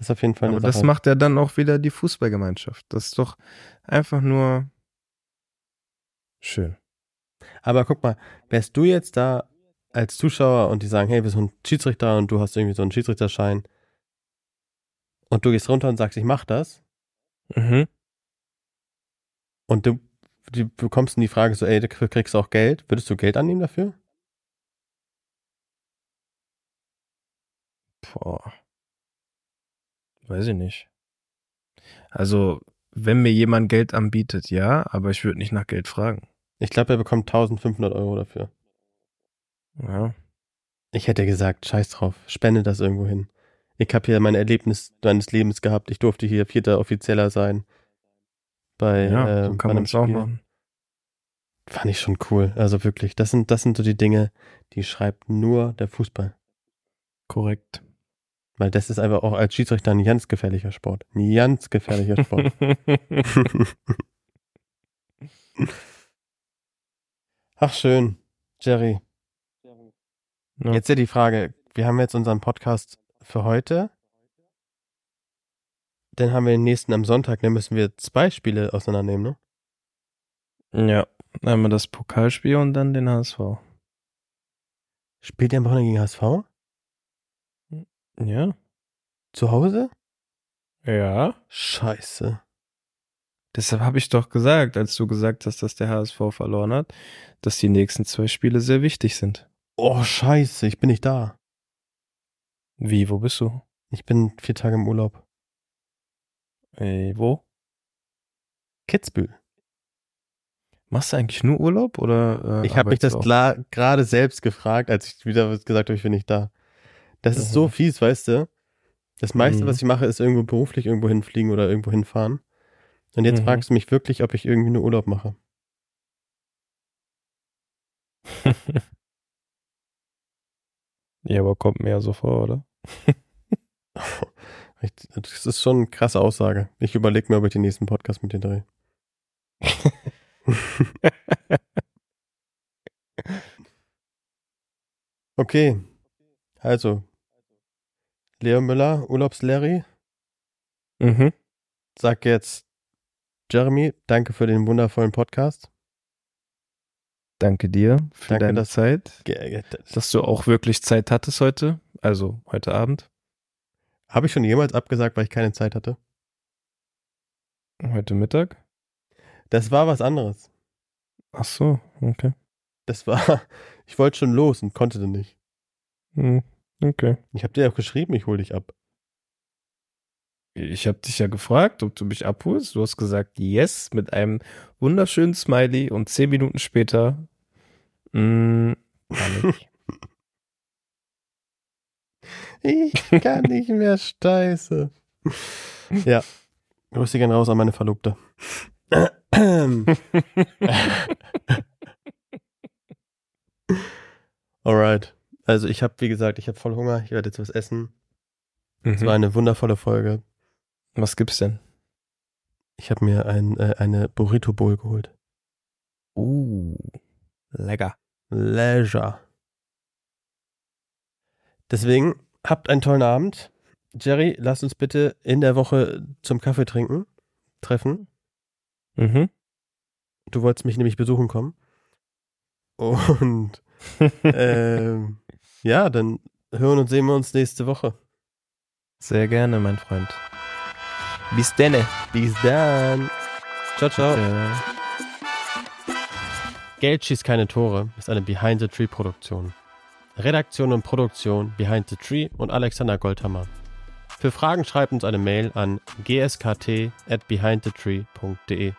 Das ist auf jeden Fall eine Aber das Sache. macht ja dann auch wieder die Fußballgemeinschaft. Das ist doch einfach nur schön. Aber guck mal, wärst du jetzt da als Zuschauer und die sagen, hey, wir sind Schiedsrichter und du hast irgendwie so einen Schiedsrichterschein und du gehst runter und sagst, ich mach das Mhm. und du, du bekommst dann die Frage so, ey, dafür kriegst du auch Geld, würdest du Geld annehmen dafür? Boah. Weiß ich nicht. Also, wenn mir jemand Geld anbietet, ja, aber ich würde nicht nach Geld fragen. Ich glaube, er bekommt 1500 Euro dafür. Ja. Ich hätte gesagt, scheiß drauf, spende das irgendwo hin. Ich habe hier mein Erlebnis meines Lebens gehabt. Ich durfte hier vierter Offizieller sein. Bei, Ja, so bei kann man es auch machen. Fand ich schon cool. Also wirklich, das sind, das sind so die Dinge, die schreibt nur der Fußball. Korrekt. Weil das ist einfach auch als Schiedsrichter ein ganz gefährlicher Sport. Ein ganz gefährlicher Sport. <laughs> Ach schön, Jerry. Ja. Jetzt ja die Frage, wir haben jetzt unseren Podcast für heute. Dann haben wir den nächsten am Sonntag, dann müssen wir zwei Spiele auseinandernehmen, ne? ja. Einmal das Pokalspiel und dann den HSV. Spielt ihr am Wochenende gegen HSV? Ja. Zu Hause? Ja. Scheiße. Deshalb habe ich doch gesagt, als du gesagt hast, dass der HSV verloren hat, dass die nächsten zwei Spiele sehr wichtig sind. Oh, scheiße, ich bin nicht da. Wie, wo bist du? Ich bin vier Tage im Urlaub. Ey, wo? Kitzbühel. Machst du eigentlich nur Urlaub oder? Äh, Ich habe mich das gerade selbst gefragt, als ich wieder gesagt habe, ich bin nicht da. Das ist Mhm. so fies, weißt du? Das meiste, Mhm. was ich mache, ist irgendwo beruflich irgendwo hinfliegen oder irgendwo hinfahren. Und jetzt Mhm. fragst du mich wirklich, ob ich irgendwie nur Urlaub mache. <laughs> ja, aber kommt mir ja so vor, oder? <laughs> Das ist schon eine krasse Aussage. Ich überlege mir, ob ich den nächsten Podcast mit dir drehe. <laughs> okay. Also. Leo Müller, Urlaubslarry, Mhm. sag jetzt Jeremy, danke für den wundervollen Podcast. Danke dir für Danke, deine dass- Zeit, Ge- dass du auch wirklich Zeit hattest heute, also heute Abend, Habe ich schon jemals abgesagt, weil ich keine Zeit hatte? heute Mittag. Das war was anderes. Ach so, okay. Das war, <laughs> ich wollte schon los und konnte dann nicht. Hm, okay. Ich habe dir auch geschrieben, ich hol dich ab. Ich habe dich ja gefragt, ob du mich abholst. Du hast gesagt, yes, mit einem wunderschönen Smiley und zehn Minuten später, mm, gar nicht. <laughs> Ich kann nicht mehr steiße. Ja. Grüße gern raus an meine Verlobte. <laughs> Alright. Also ich habe, wie gesagt, ich habe voll Hunger. Ich werde jetzt was essen. Es war mhm. eine wundervolle Folge. Was gibt's denn? Ich habe mir ein, äh, eine Burrito Bowl geholt. Uh, lecker. Leisure. Deswegen habt einen tollen Abend. Jerry, lass uns bitte in der Woche zum Kaffee trinken, treffen. Mhm. Du wolltest mich nämlich besuchen kommen. Und <laughs> ähm, ja, dann hören und sehen wir uns nächste Woche. Sehr gerne, mein Freund. Bis denne. Bis dann. Ciao, ciao. Äh, Geld schießt keine Tore ist eine Behind the Tree Produktion. Redaktion und Produktion Behind the Tree und Alexander Goldhammer. Für Fragen schreibt uns eine Mail an gskt at behindthetree.de.